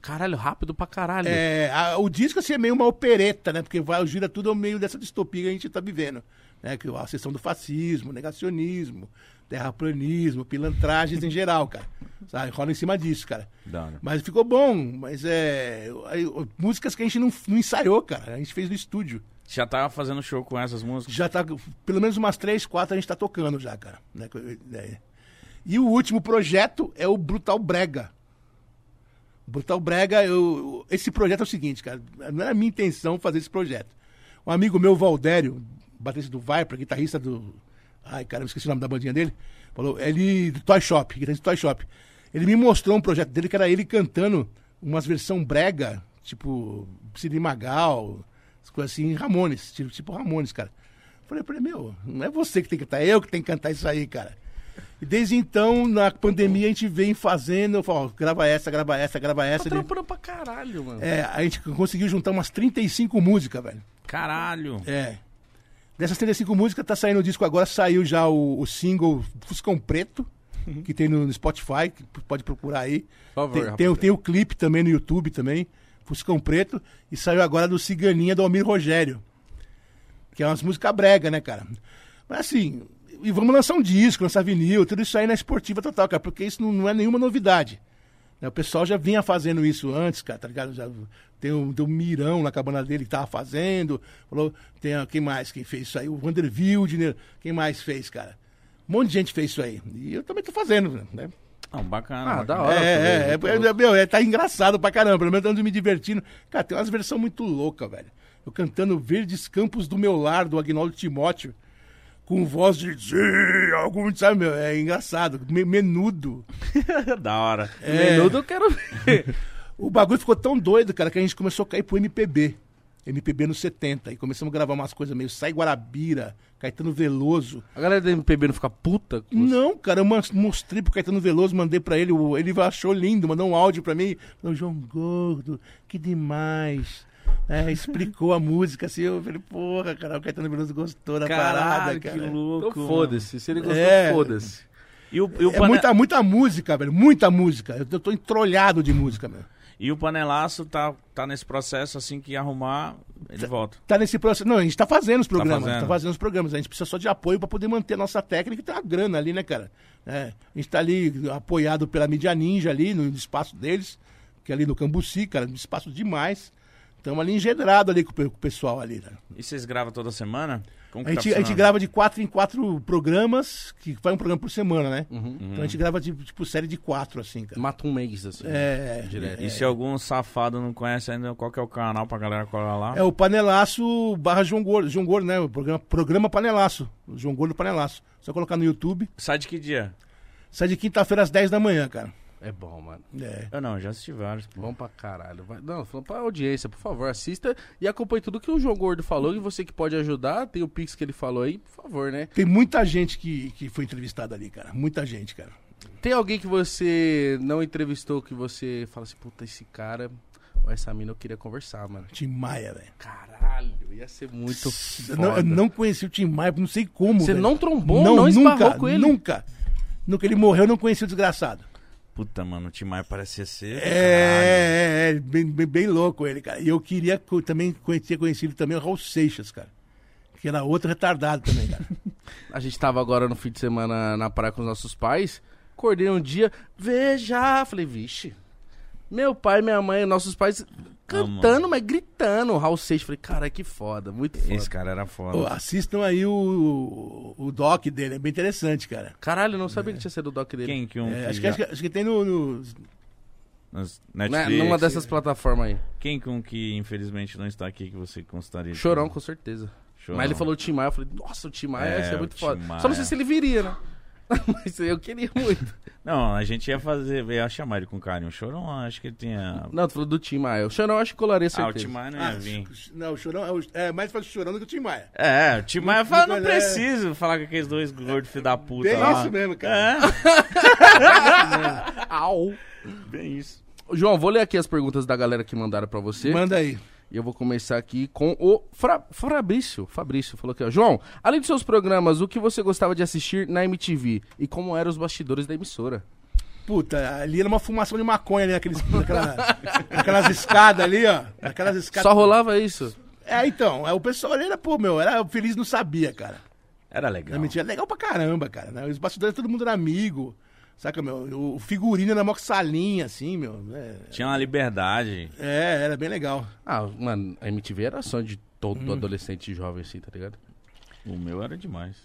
B: Caralho, rápido pra caralho.
C: É, a- o disco assim, é meio uma opereta, né? Porque vai, gira tudo ao meio dessa distopia que a gente tá vivendo. Né? Que a sessão do fascismo, negacionismo, terraplanismo, pilantragens em geral, cara. Sabe? Rola em cima disso, cara.
A: Da hora.
C: Mas ficou bom, mas é. aí, músicas que a gente não, não ensaiou, cara. A gente fez no estúdio.
A: Já tava fazendo show com essas músicas?
C: Já tá. Pelo menos umas três, quatro a gente tá tocando já, cara. Né? É. E o último projeto é o Brutal Brega. Brutal Brega, eu, esse projeto é o seguinte, cara. Não era minha intenção fazer esse projeto. Um amigo meu, Valdério, baterista do Viper, guitarrista do. Ai, cara, esqueci o nome da bandinha dele. Falou, ele. do Toy Shop, guitarrista do Toy Shop. Ele me mostrou um projeto dele que era ele cantando umas versão brega, tipo Cid Magal, as coisas assim, Ramones, tipo, tipo Ramones, cara. Falei pra meu, não é você que tem que cantar, é eu que tenho que cantar isso aí, cara. E desde então, na pandemia, a gente vem fazendo, eu falo, ó, grava essa, grava essa, grava
B: Tá
C: essa. Ele-
B: trampando pra caralho, mano.
C: é, a gente conseguiu juntar umas 35 músicas, velho.
A: Caralho.
C: É. Dessas 35 músicas, tá saindo o disco agora, saiu já o, o single Fuscão Preto, que tem no Spotify, que pode procurar aí.
B: Por favor,
C: Tem, tem, tem o clipe também no YouTube também, Fuscão Preto, e saiu agora do Ciganinha do Almir Rogério. Que é umas músicas brega, né, cara? Mas assim, e vamos lançar um disco, lançar vinil, tudo isso aí na esportiva total, cara, porque isso não, não é nenhuma novidade. né? O pessoal já vinha fazendo isso antes, cara, tá ligado? Já, tem, um, tem um Mirão na cabana dele que tava fazendo. Falou, tem quem mais? Quem fez isso aí? O Vander Wildner. Quem mais fez, cara? Um monte de gente fez isso aí. E eu também tô fazendo, né?
A: Não, bacana.
B: Ah,
A: bacana.
B: da hora.
C: É, é, é, é, meu, é, tá engraçado pra caramba, pelo menos ando me divertindo. Cara, tem umas versões muito loucas, velho. Eu cantando Verdes Campos do Meu Lar, do Agnaldo Timóteo, com voz de sim, algum, sabe, meu, é engraçado, me- menudo. *laughs*
A: da hora.
C: É.
B: Menudo eu quero ver. *laughs*
C: O bagulho ficou tão doido, cara, que a gente começou a cair pro MPB. MPB nos 70. E começamos a gravar umas coisas meio Sai Guarabira, Caetano Veloso.
B: A galera da MPB não fica puta?
C: Não, cara, eu mostrei pro Caetano Veloso, mandei pra ele, ele achou lindo, mandou um áudio pra mim. Falou, João Gordo, que demais. É, explicou a música assim, eu falei, porra, cara, o Caetano Veloso gostou da parada,
A: Caralho,
C: cara.
A: que louco.
B: Então foda-se. Se ele gostou,
C: É.
B: foda-se.
A: E o, e o
C: É
A: pane-
C: muita, muita música, velho, muita música. Eu, eu tô entrolhado de música, meu.
A: E o panelaço tá, tá nesse processo, assim que arrumar, ele volta.
C: Tá nesse processo. Não, a gente tá fazendo os programas. Tá
A: fazendo.
C: fazendo, os programas. A gente precisa só de apoio pra poder manter a nossa técnica e ter uma grana ali, né, cara? É, a gente tá ali apoiado pela mídia ninja ali, no espaço deles, que é ali no Cambuci, cara, um espaço demais. Estamos ali engedrado ali com, o pessoal ali, né?
A: E vocês gravam toda semana? Como que
C: A
A: tá
C: gente, a gente grava de quatro em quatro programas, que vai um programa por semana, né?
B: Uhum.
C: Então a gente grava de, tipo série de quatro, assim, cara.
B: Mata um mês, assim.
C: É,
B: Direto.
A: E se algum safado não conhece ainda, qual que é o canal pra galera colar lá?
C: É o Panelaço barra João Gordo, João Gordo, né? O programa, programa Panelaço. O João Gordo Panelaço. Só colocar no YouTube.
A: Sai de que dia?
C: Sai de quinta-feira às 10 da manhã, cara.
B: É bom, mano.
C: É.
A: Eu não, já assisti vários. pô.
B: Bom pra caralho. Vai- Não, falando pra audiência, por favor, assista e acompanhe tudo que o João Gordo falou. E você que pode ajudar, tem o Pix que ele falou aí, por favor, né?
C: Tem muita gente que, que foi entrevistada ali, cara. Muita gente, cara.
B: Tem alguém que você não entrevistou que você fala assim, puta, esse cara ou essa mina eu queria conversar, mano.
C: Tim Maia, velho.
B: Caralho, ia ser muito
C: Eu
B: foda.
C: não, eu não conheci o Tim Maia, não sei como.
B: Você
C: velho.
B: não trombou, não esbarrou
C: nunca,
B: com ele?
C: Nunca. No que ele morreu, eu não conheci o desgraçado.
A: Puta, mano, o Tim Maia parecia ser.
C: É, é, é, bem, bem, bem louco ele, cara. E eu queria co- também conhecer conhecido também o Raul Seixas, cara. Que era outro retardado também, cara. *laughs*
B: A gente tava agora no fim de semana na praia com os nossos pais. Acordei um dia, veja. Falei, vixe. Meu pai, minha mãe, nossos pais cantando, mas gritando. O Raul Seixas. Falei, cara, que foda, muito foda.
A: Esse cara era foda.
C: Ô, assistam aí o, o, o doc dele, é bem interessante, cara.
B: Caralho, eu não sabia que tinha sido o doc dele.
A: Quem que um.
C: É,
A: que
C: acho, que,
A: já-
C: que, acho que tem no, no-
A: nas
B: Né,
A: Netflix.
B: Numa dessas plataformas aí.
A: Quem que um que infelizmente não está aqui que você gostaria de-
B: Chorão, com certeza.
A: Chorão.
B: Mas ele falou Tim Maia, eu falei, nossa, o Tim Maia
A: É,
B: ia ser
A: o
B: muito foda.
A: Maia.
B: Só não sei se ele viria, né? *laughs* Mas eu queria muito.
A: Não, a gente ia fazer, ia chamar ele com carinho. O Chorão, acho que ele tinha...
B: Não, tu falou do Tim Maia. O Chorão acho que colaria
A: Ah, o
B: certeza.
A: Tim Maia não ia
C: Ah,
A: vir.
C: não, o Chorão é, o- é mais fácil o Chorão do que o Tim Maia.
A: É, o Tim Maia fala, não
C: é.
A: preciso falar com aqueles dois gordos filho da puta
C: Bem
A: lá.
C: isso mesmo, cara.
B: Au.
A: É, bem isso.
B: João, vou ler aqui as perguntas da galera que mandaram pra você.
C: Manda aí.
B: E eu vou começar aqui com o Fra Fabrício. Fabrício falou aqui, ó. João, além dos seus programas, o que você gostava de assistir na MTV? E como eram os bastidores da emissora?
C: Puta, ali era uma fumação de maconha ali naqueles, naquela, naquelas escadas ali, ó. Naquelas escadas.
B: Só rolava isso.
C: É, então, é, o pessoal ali era, pô, meu, era feliz não sabia, cara.
A: Era
C: Na
A: legal.
C: mentira, legal pra caramba, cara. Né? Os bastidores todo mundo era amigo. Saca, meu? O figurino era mó que salinha, assim, meu. É,
A: Tinha uma liberdade.
C: é, era bem legal.
B: Ah, mano, a MTV era sonho de todo
C: Hum.
B: adolescente jovem assim, tá ligado?
A: O meu era demais.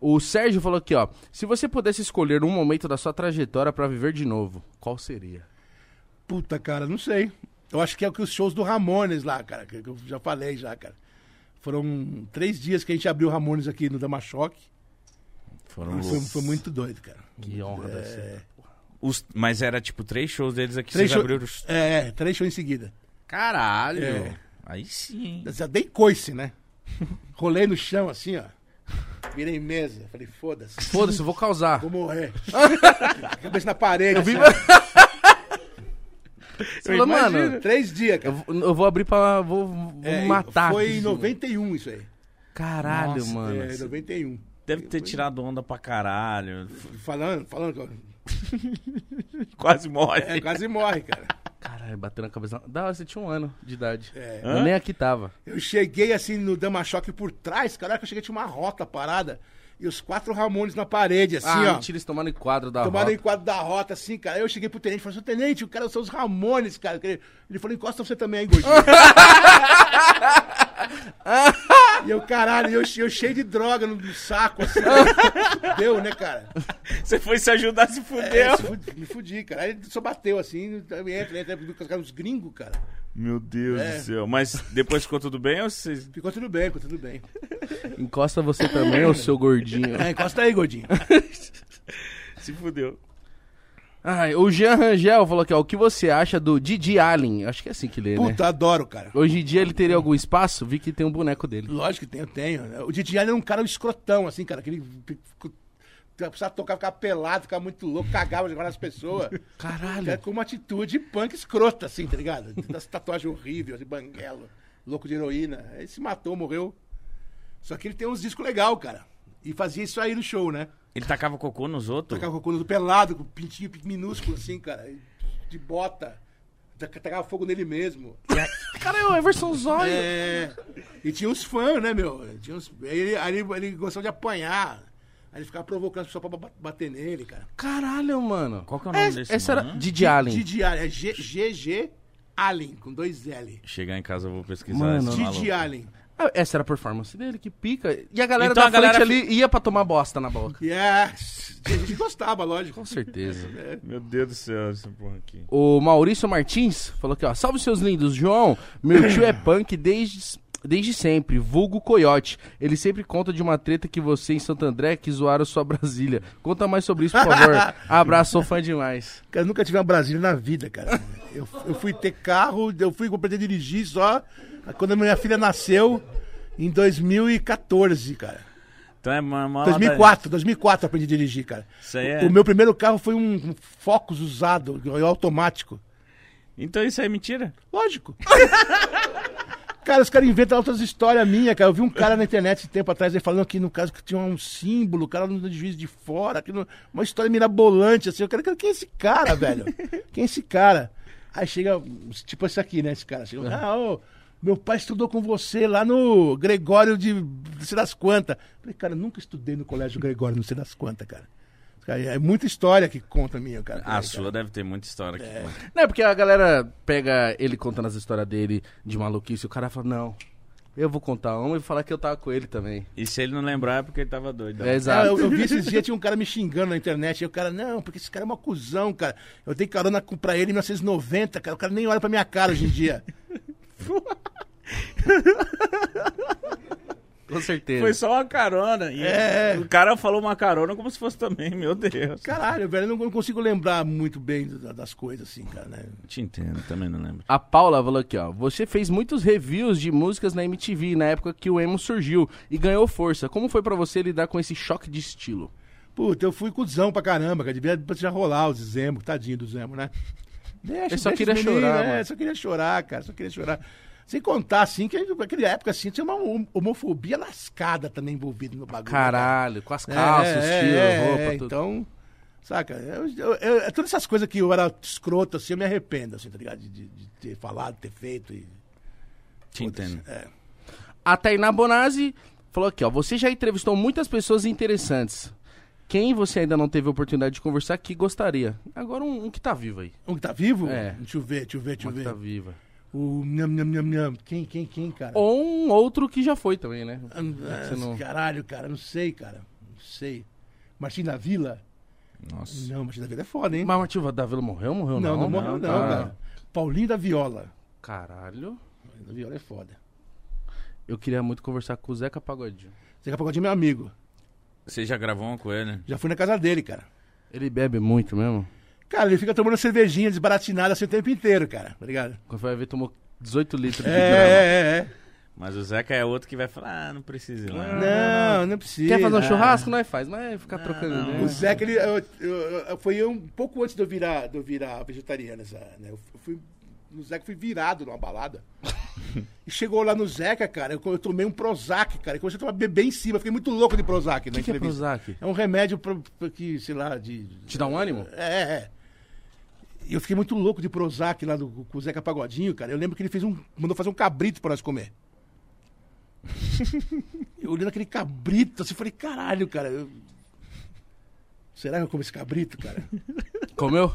B: O Sérgio falou aqui, ó. Se você pudesse escolher um momento da sua trajetória pra viver de novo, qual seria?
C: Puta, cara, não sei. Eu acho que é o que os shows do Ramones lá, cara, que eu já falei já, cara. Foram três dias que a gente abriu o Ramones aqui no Damachoque.
A: Foram
C: Foi, foi muito doido, cara.
B: Que honra deve ser.
A: Os- mas era tipo três shows deles aqui.
C: Três
A: Vocês
C: show-
A: abriram os...
C: É, é, três shows em seguida.
A: Caralho.
C: É.
A: Aí sim. hein?
C: Eu Já dei coice, né? *laughs* Rolei no chão assim, ó. Virei mesa. Falei, foda-se.
B: Foda-se, eu vou causar.
C: Vou morrer. *laughs* Cabeça na parede.
B: Eu vi-
C: assim.
B: Você *laughs* falou, mano,
C: Três dias,
B: eu,
C: cara.
B: vou- eu vou abrir pra. Vou, vou
C: É,
B: matar.
C: Foi em
B: mano.
C: 91 isso aí.
B: Caralho,
A: Nossa,
B: mano.
C: É, 91.
A: Deve ter tirado onda pra caralho.
C: Falando, falando. *laughs*
A: Quase morre.
C: É, quase morre, cara.
B: Caralho, bateu na cabeça. Da hora, você tinha um ano de idade.
C: É.
B: Eu nem aqui tava.
C: Eu cheguei assim no Dama Choque por trás, cara, que eu cheguei tinha uma rota parada. E os quatro Ramones na parede, assim,
B: ah,
C: ó.
B: mentira, eles tomaram em quadro da
C: Tomaram
B: rota.
C: em quadro da rota, assim, cara. Aí eu cheguei pro tenente e falei, seu tenente, o cara são os Ramones, cara. Ele falou, encosta você também, hein, gordinho. *laughs* e eu, caralho, eu, eu cheio de droga no, no saco, assim. Deu, né, cara?
A: Você foi se ajudar, se fudeu.
C: É, se fudi- me fudi, cara. Aí ele só bateu assim, entra, entra, entra, os gringos, cara.
A: Meu Deus
C: É.
A: do céu. Mas depois ficou tudo bem ou vocês...
C: Ficou tudo bem, ficou tudo bem.
B: Encosta você também, ô seu gordinho.
C: É, encosta aí, gordinho. *laughs*
A: Se fudeu.
B: Ai, o Jean Rangel falou aqui, ó. O que você acha do Didi Allen? Acho que é assim que lê, né?
C: Puta, adoro, cara.
B: Hoje em dia ele teria algum espaço? Vi que tem um boneco dele.
C: Lógico que tem, eu tenho. O Didi Allen é um cara escrotão, assim, cara. Que ele precisava tocar, ficava pelado, ficava muito louco, cagava, jogava nas pessoas. *laughs*
B: Caralho.
C: Cara, com uma atitude punk escrota, assim, tá ligado? Das tatuagens horríveis, de banguelo, louco de heroína. Aí se matou, morreu. Só que ele tem uns discos legais, cara. E fazia isso aí no show, né?
A: Ele tacava cocô nos outros?
C: Tocava com o pelado, com o pintinho minúsculo, assim, cara. De bota. Tacava fogo nele mesmo.
B: Cara, é o Everson Zóio.
C: É. E tinha uns fãs, né, meu? Tinha uns... aí Ele, ele, ele gostava de apanhar. Aí ele ficava provocando pessoas pra ba- bater nele, cara.
B: Caralho, mano.
A: Qual que é o nome
B: É,
A: desse
B: Essa era
A: mano?
B: Didi Allen.
C: Didi Allen. É G- GG Allen, com dois L.
A: Chegar em casa eu vou pesquisar
B: Mano.
A: esse maluco.
C: Didi Allen.
B: Ah, Essa era a performance dele, que pica. E a galera
A: Então
B: da
A: a galera
B: frente ali ia pra tomar bosta na boca.
C: Yes. A gente gostava, lógico.
B: Com certeza.
A: Meu Deus do céu, essa porra aqui.
B: O Maurício Martins falou aqui, ó. Salve seus lindos, João. Meu tio é punk desde, desde sempre, vulgo coiote. Ele sempre conta de uma treta que você em Santo André que zoaram sua Brasília. Conta mais sobre isso, por favor. *laughs* Abraço, sou fã demais.
C: Cara, eu nunca tive uma Brasília na vida, cara. Eu, eu fui ter carro, eu fui aprender a dirigir só quando a minha filha nasceu, em 2014, cara.
A: Então é uma, uma
C: 2004, 2004 eu aprendi a dirigir, cara.
A: Isso aí é...
C: O meu primeiro carro foi um Focus usado, automático.
A: Então isso aí é mentira?
C: Lógico. *laughs* cara, os caras inventam outras histórias minhas, cara. Eu vi um cara na internet esse tempo atrás ele falando que no caso que tinha um símbolo, o cara no juiz de fora, que no- uma história mirabolante, assim. Eu quero, quem é esse cara, velho? *laughs* Quem é esse cara? Aí chega, tipo esse aqui, né? Esse cara. Chega, ah, ô, meu pai estudou com você lá no Gregório de não sei das quantas. Falei, cara, nunca estudei no colégio Gregório, não sei das quantas, cara. Cara, É muita história que conta minha, cara.
A: A
C: cara.
A: sua deve ter muita história aqui.
C: É.
B: Não é porque a galera pega ele contando as histórias dele de maluquice e o cara fala, não, eu vou contar uma e falar que eu tava com ele também.
A: E se ele não lembrar é porque ele tava doido.
B: É, exato.
C: eu, eu vi esses dias, tinha um cara me xingando na internet. E o cara, não, porque esse cara é uma cuzão, cara. Eu dei carona pra ele em 1990, cara. O cara nem olha pra minha cara hoje em dia. *laughs* *laughs*
B: Com certeza.
A: Foi só uma carona. E
C: É.
A: o cara falou uma carona como se fosse também, meu Deus.
C: Caralho, velho, eu não consigo lembrar muito bem da- das coisas, assim, cara, né?
A: Te entendo, também não lembro.
B: A Paula falou aqui, ó. Você fez muitos reviews de músicas na MTV na época que o emo surgiu e ganhou força. Como foi pra você lidar com esse choque de estilo?
C: Puta, eu fui cuzão pra caramba, cara. Devia já rolar os Zemo, tadinho do Zemo, né? Deixa,
B: Ele só queria
C: os meninos,
B: chorar,
C: é,
B: mano.
C: só queria chorar, cara, só queria chorar. Sem contar, assim, que naquela época, assim, tinha uma hom- homofobia lascada também envolvida no bagulho. né, cara?
B: Caralho, com as calças,
C: É,
B: estilo,
C: é,
B: roupa,
C: é,
B: tudo.
C: Então, saca, eu, eu- eu- todas essas coisas que eu era escroto, assim, eu me arrependo, assim, tá ligado? De, de- de ter falado, ter feito e...
A: Te entendo.
C: É.
B: A Tainá Bonazzi falou aqui, ó. Você já entrevistou muitas pessoas interessantes. Quem você ainda não teve a oportunidade de conversar que gostaria? Agora um, um que tá vivo aí.
C: Um que tá vivo?
B: É.
C: Deixa eu ver, deixa eu ver, deixa eu
B: Uma que
C: ver.
B: tá viva.
C: O nham, nham, nham, nham. Quem, quem, quem, cara?
B: Ou um outro que já foi também, né?
C: Ah,
B: Você não-
C: Caralho, cara, não sei, cara. Não sei. Martim da Vila?
A: Nossa.
C: Não, Martim da Vila é foda, hein?
B: Mas o Martinho da Vila morreu? Morreu
C: não,
B: não?
C: não, morreu, não,
B: Ah,
C: cara. Paulinho da Viola.
B: Caralho.
C: Paulinho da Viola é foda.
B: Eu queria muito conversar com o Zeca Pagodinho.
C: Zeca Pagodinho é meu amigo.
A: Você já gravou uma com ele?
C: Já fui na casa dele, cara.
B: Ele bebe muito mesmo?
C: Cara, ele fica tomando cervejinha desbaratinada assim o tempo inteiro, cara. Tá ligado?
B: Quando vai ver, tomou 18 litros
C: É,
B: de grama.
C: é, é, é.
A: Mas o Zeca é outro que vai falar, ah, não precisa ir lá.
C: Não, não precisa.
B: Quer fazer um
C: Ah.
B: churrasco? Nós faz, mas ficar trocando
A: não.
C: O Zeca, ele, eu- eu- eu- foi um pouco antes de eu virar, de eu virar vegetariano. Né? Eu fui, no Zeca fui virado numa balada. *laughs* e chegou lá no Zeca, cara, eu, eu tomei um Prozac, cara. Eu comecei a tomar bebê em cima. Fiquei muito louco de Prozac
B: O
C: na
B: que, que é. Prozac?
C: É um remédio pra, pra que, sei lá, de.
B: Te dá um ânimo?
C: É, é, é. E eu fiquei muito louco de Prozac lá do, com o Zeca Pagodinho, cara. Eu lembro que ele fez um. mandou fazer um cabrito pra nós comer. *laughs* eu olhando aquele cabrito, assim, falei, caralho, cara. eu- Será que eu como esse cabrito, cara?
B: Comeu?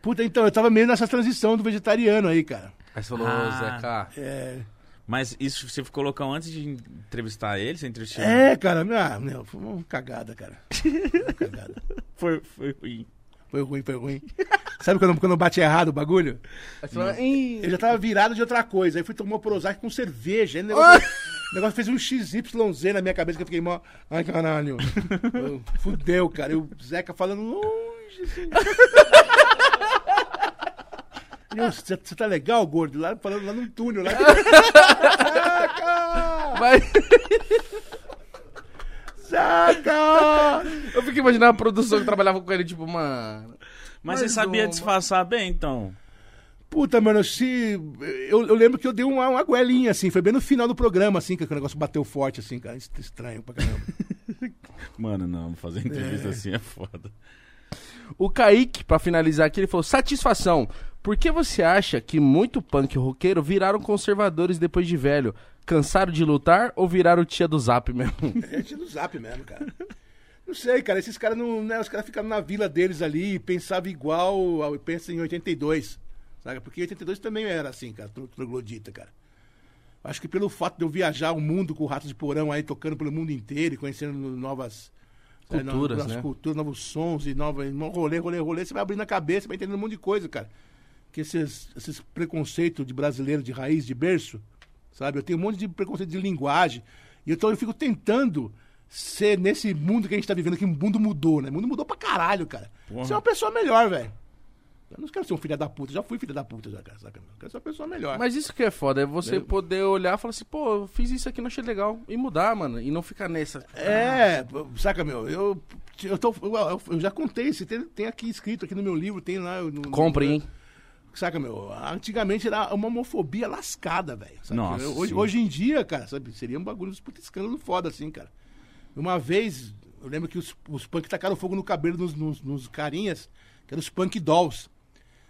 C: Puta, então, eu tava meio nessa transição do vegetariano aí, cara.
B: Aí você falou,
A: Ah.
B: Zeca.
C: É,
A: Mas isso você colocou antes de entrevistar ele? Você entrevistou?
C: é cara, ah, não, foi uma cagada, cara. Uma cagada. *laughs*
A: Foi, foi ruim.
C: Foi ruim, foi ruim. *laughs* Sabe quando, quando bate errado o bagulho?
B: Aí você falou, "Ih,
C: Eu já tava virado de outra coisa. Aí fui tomar Prozac com cerveja. Aí o negócio, o negócio fez um XYZ na minha cabeça que eu fiquei mó. Ai, caralho. Eu- Fudeu, cara. E o Zeca falando longe, assim. Você tá legal, gordo? Lá, falando lá no túnel. Lá. Zeca! Zeca!
B: Eu fico imaginando a produção que trabalhava com ele, tipo, mano.
A: Mas
B: Mais
A: você sabia
B: uma.
A: disfarçar bem, então?
C: Puta, mano, se. Eu, eu lembro que eu dei uma, uma goelinha, assim. Foi bem no final do programa, assim, que o negócio bateu forte, assim, cara. Estranho pra caramba. *laughs*
A: Mano, não, fazer entrevista assim é foda.
B: O Kaique, pra finalizar aqui, ele falou: satisfação. Por que você acha que muito punk roqueiro viraram conservadores depois de velho? Cansaram de lutar ou viraram tia do zap mesmo?
C: É gente do zap mesmo, cara. *laughs* Não sei, cara. Esses caras não. Né, os caras ficaram na vila deles ali e pensavam igual. ao- Pensa em 82. Sabe? Porque 82 também era assim, cara, tro- troglodita, cara. Acho que pelo fato de eu viajar o mundo com o Rato de Porão aí, tocando pelo mundo inteiro e conhecendo novas no-
B: Culturas,
C: novas
B: né?
C: culturas, novos sons e novos rolê, rolê, rolê, você vai abrindo a cabeça, vai entendendo um monte de coisa, cara. Que esses, esses preconceitos de brasileiro de raiz, de berço, sabe? Eu tenho um monte de preconceito de linguagem. E então eu fico tentando ser nesse mundo que a gente tá vivendo, que o mundo mudou, né? O mundo mudou pra caralho, cara.
A: Porra.
C: Ser uma pessoa melhor, velho. Eu não quero ser um filho da puta, já fui filho da puta, já, cara, saca? Eu quero ser uma pessoa melhor.
B: Mas isso que é foda, é você poder olhar e falar assim, pô, eu fiz isso aqui, não achei legal. E mudar, mano. E não ficar nessa.
C: É, saca, meu, eu, eu, tô, eu, eu já contei, você tem, tem aqui escrito aqui no meu livro, tem lá. No,
B: Compre, hein?
C: Saca, meu, antigamente era uma homofobia lascada, velho.
A: Nossa,
C: Hoje, hoje em dia, cara, sabe, seria um bagulho, um puta escândalo foda, assim, cara. Uma vez, eu lembro que os, os punk tacaram fogo no cabelo nos, nos, nos carinhas, que eram os punk dolls.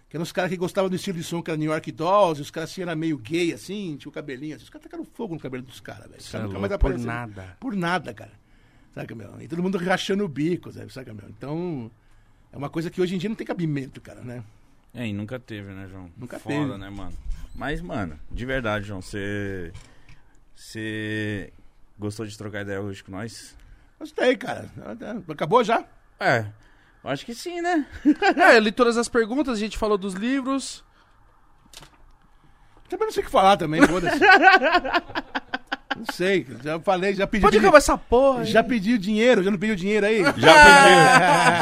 C: Que eram os caras que gostavam do estilo de som que era New York Dolls, e os caras assim eram meio gay, assim, tinha o cabelinho. Assim, os caras tacaram fogo no cabelo dos caras, velho. Os
B: é
C: caras nunca mais
B: por nada.
C: Por nada, cara. Saca, meu? E todo mundo rachando o bico, sabe, saca, meu? Então, é uma coisa que hoje em dia não tem cabimento, cara, né?
A: É, e nunca teve, né, João?
C: Nunca
A: Foda,
C: teve.
A: né, mano? Mas, mano, de verdade, João, você. Você gostou de trocar ideia hoje com nós?
C: Gostei, cara. Acabou já?
A: É, acho que sim, né? *laughs*
B: É, eu li todas as perguntas, a gente falou dos livros.
C: Também não sei o que falar também, foda-se. *laughs* Não sei, já falei, já pedi.
B: Pode acabar essa porra. aí.
C: Já pediu dinheiro, já não pediu dinheiro aí?
A: Já pediu. *laughs*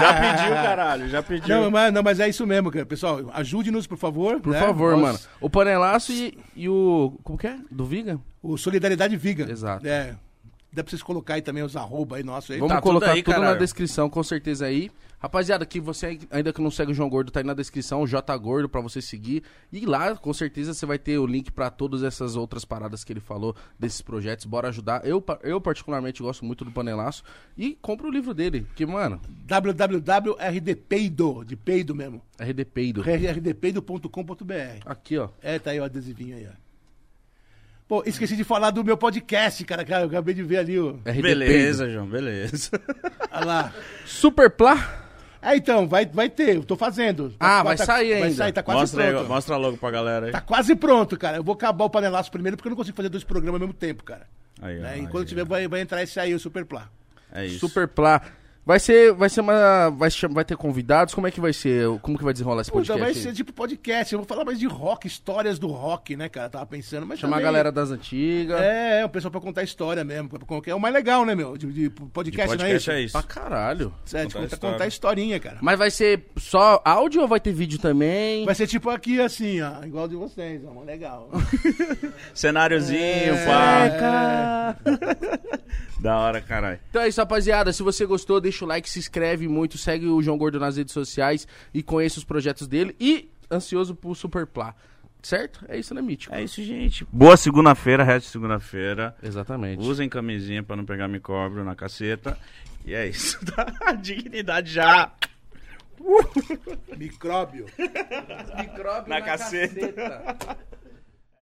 A: Já pediu, caralho. Já pediu.
C: Não, mas, não, mas é isso mesmo, cara. Pessoal, ajude-nos, por favor.
B: Por
C: né?
B: favor, mano. O Panelaço e, e o. Como que é? Do Viga?
C: O Solidariedade Viga.
B: Exato.
C: É. Dá pra vocês colocar aí também os arroba aí nosso aí.
B: Vamos
A: Tá tudo
B: colocar
A: aí,
B: tudo, na descrição, com certeza aí. Rapaziada, que você ainda que não segue o João Gordo, tá aí na descrição, o J Gordo, pra você seguir. E lá, com certeza, você vai ter o link pra todas essas outras paradas que ele falou, desses projetos. Bora ajudar. Eu, eu particularmente, gosto muito do Panelaço. E compra o livro dele, que, mano,
C: www.rdpeido, de peido mesmo.
B: RD Peido.
C: rdpeido.com.br.
B: Aqui, ó.
C: É, tá aí o adesivinho aí, ó. Pô, esqueci de falar do meu podcast, cara. cara eu acabei de ver ali, ó.
B: RD
A: Beleza, João, beleza.
C: Olha lá.
B: Peido. Super Plá.
C: É, então, vai, vai ter, eu tô fazendo.
B: Ah, vai sair
C: Vai
B: ainda.
C: sair, tá quase
A: Mostra,
C: pronto.
A: aí, mostra logo pra galera aí.
C: Tá quase pronto, cara. Eu vou acabar o panelaço primeiro porque eu não consigo fazer dois programas ao mesmo tempo, cara.
A: Aí, ó,
C: Né?
A: aí,
C: E quando
A: ó.
C: tiver, vai, vai entrar esse aí, o Superplá.
A: É isso.
B: Super Plá. Vai ser, vai ser uma, vai, vai ter convidados? Como é que vai ser? Como que vai desenrolar esse
C: Puta,
B: podcast?
C: vai
B: aí?
C: ser tipo podcast. Eu vou falar mais de rock, histórias do rock, né, cara? Tava pensando, mas
B: Chamar a
C: também-
B: galera das antigas.
C: É, é, o pessoal pra contar história mesmo. pra- pra- É o mais legal, né, meu? De, de
A: De
C: podcast,
A: podcast
C: não é
A: é
C: isso?
A: isso.
B: Pra caralho.
C: É, de
A: Contar
C: contar,
A: história.
C: contar historinha, cara.
B: Mas vai ser só áudio ou vai ter vídeo também?
C: Vai ser tipo aqui, assim, ó. Igual de vocês, ó. Legal. *laughs*
A: Cenáriozinho,
C: É,
A: pá. *laughs* Da hora, caralho.
B: Então é isso, rapaziada. Se você gostou, deixa o like, se inscreve muito, segue o João Gordo nas redes sociais e conheça os projetos dele. E ansioso pro Super Plá. Certo? É isso, né, Mítico?
A: É isso, gente. Boa segunda-feira, resto de segunda-feira.
B: Exatamente.
A: Usem camisinha pra não pegar micróbio na caceta. E é isso. *laughs* Dignidade já.
C: Micróbio.
B: Micróbio
A: Na caceta.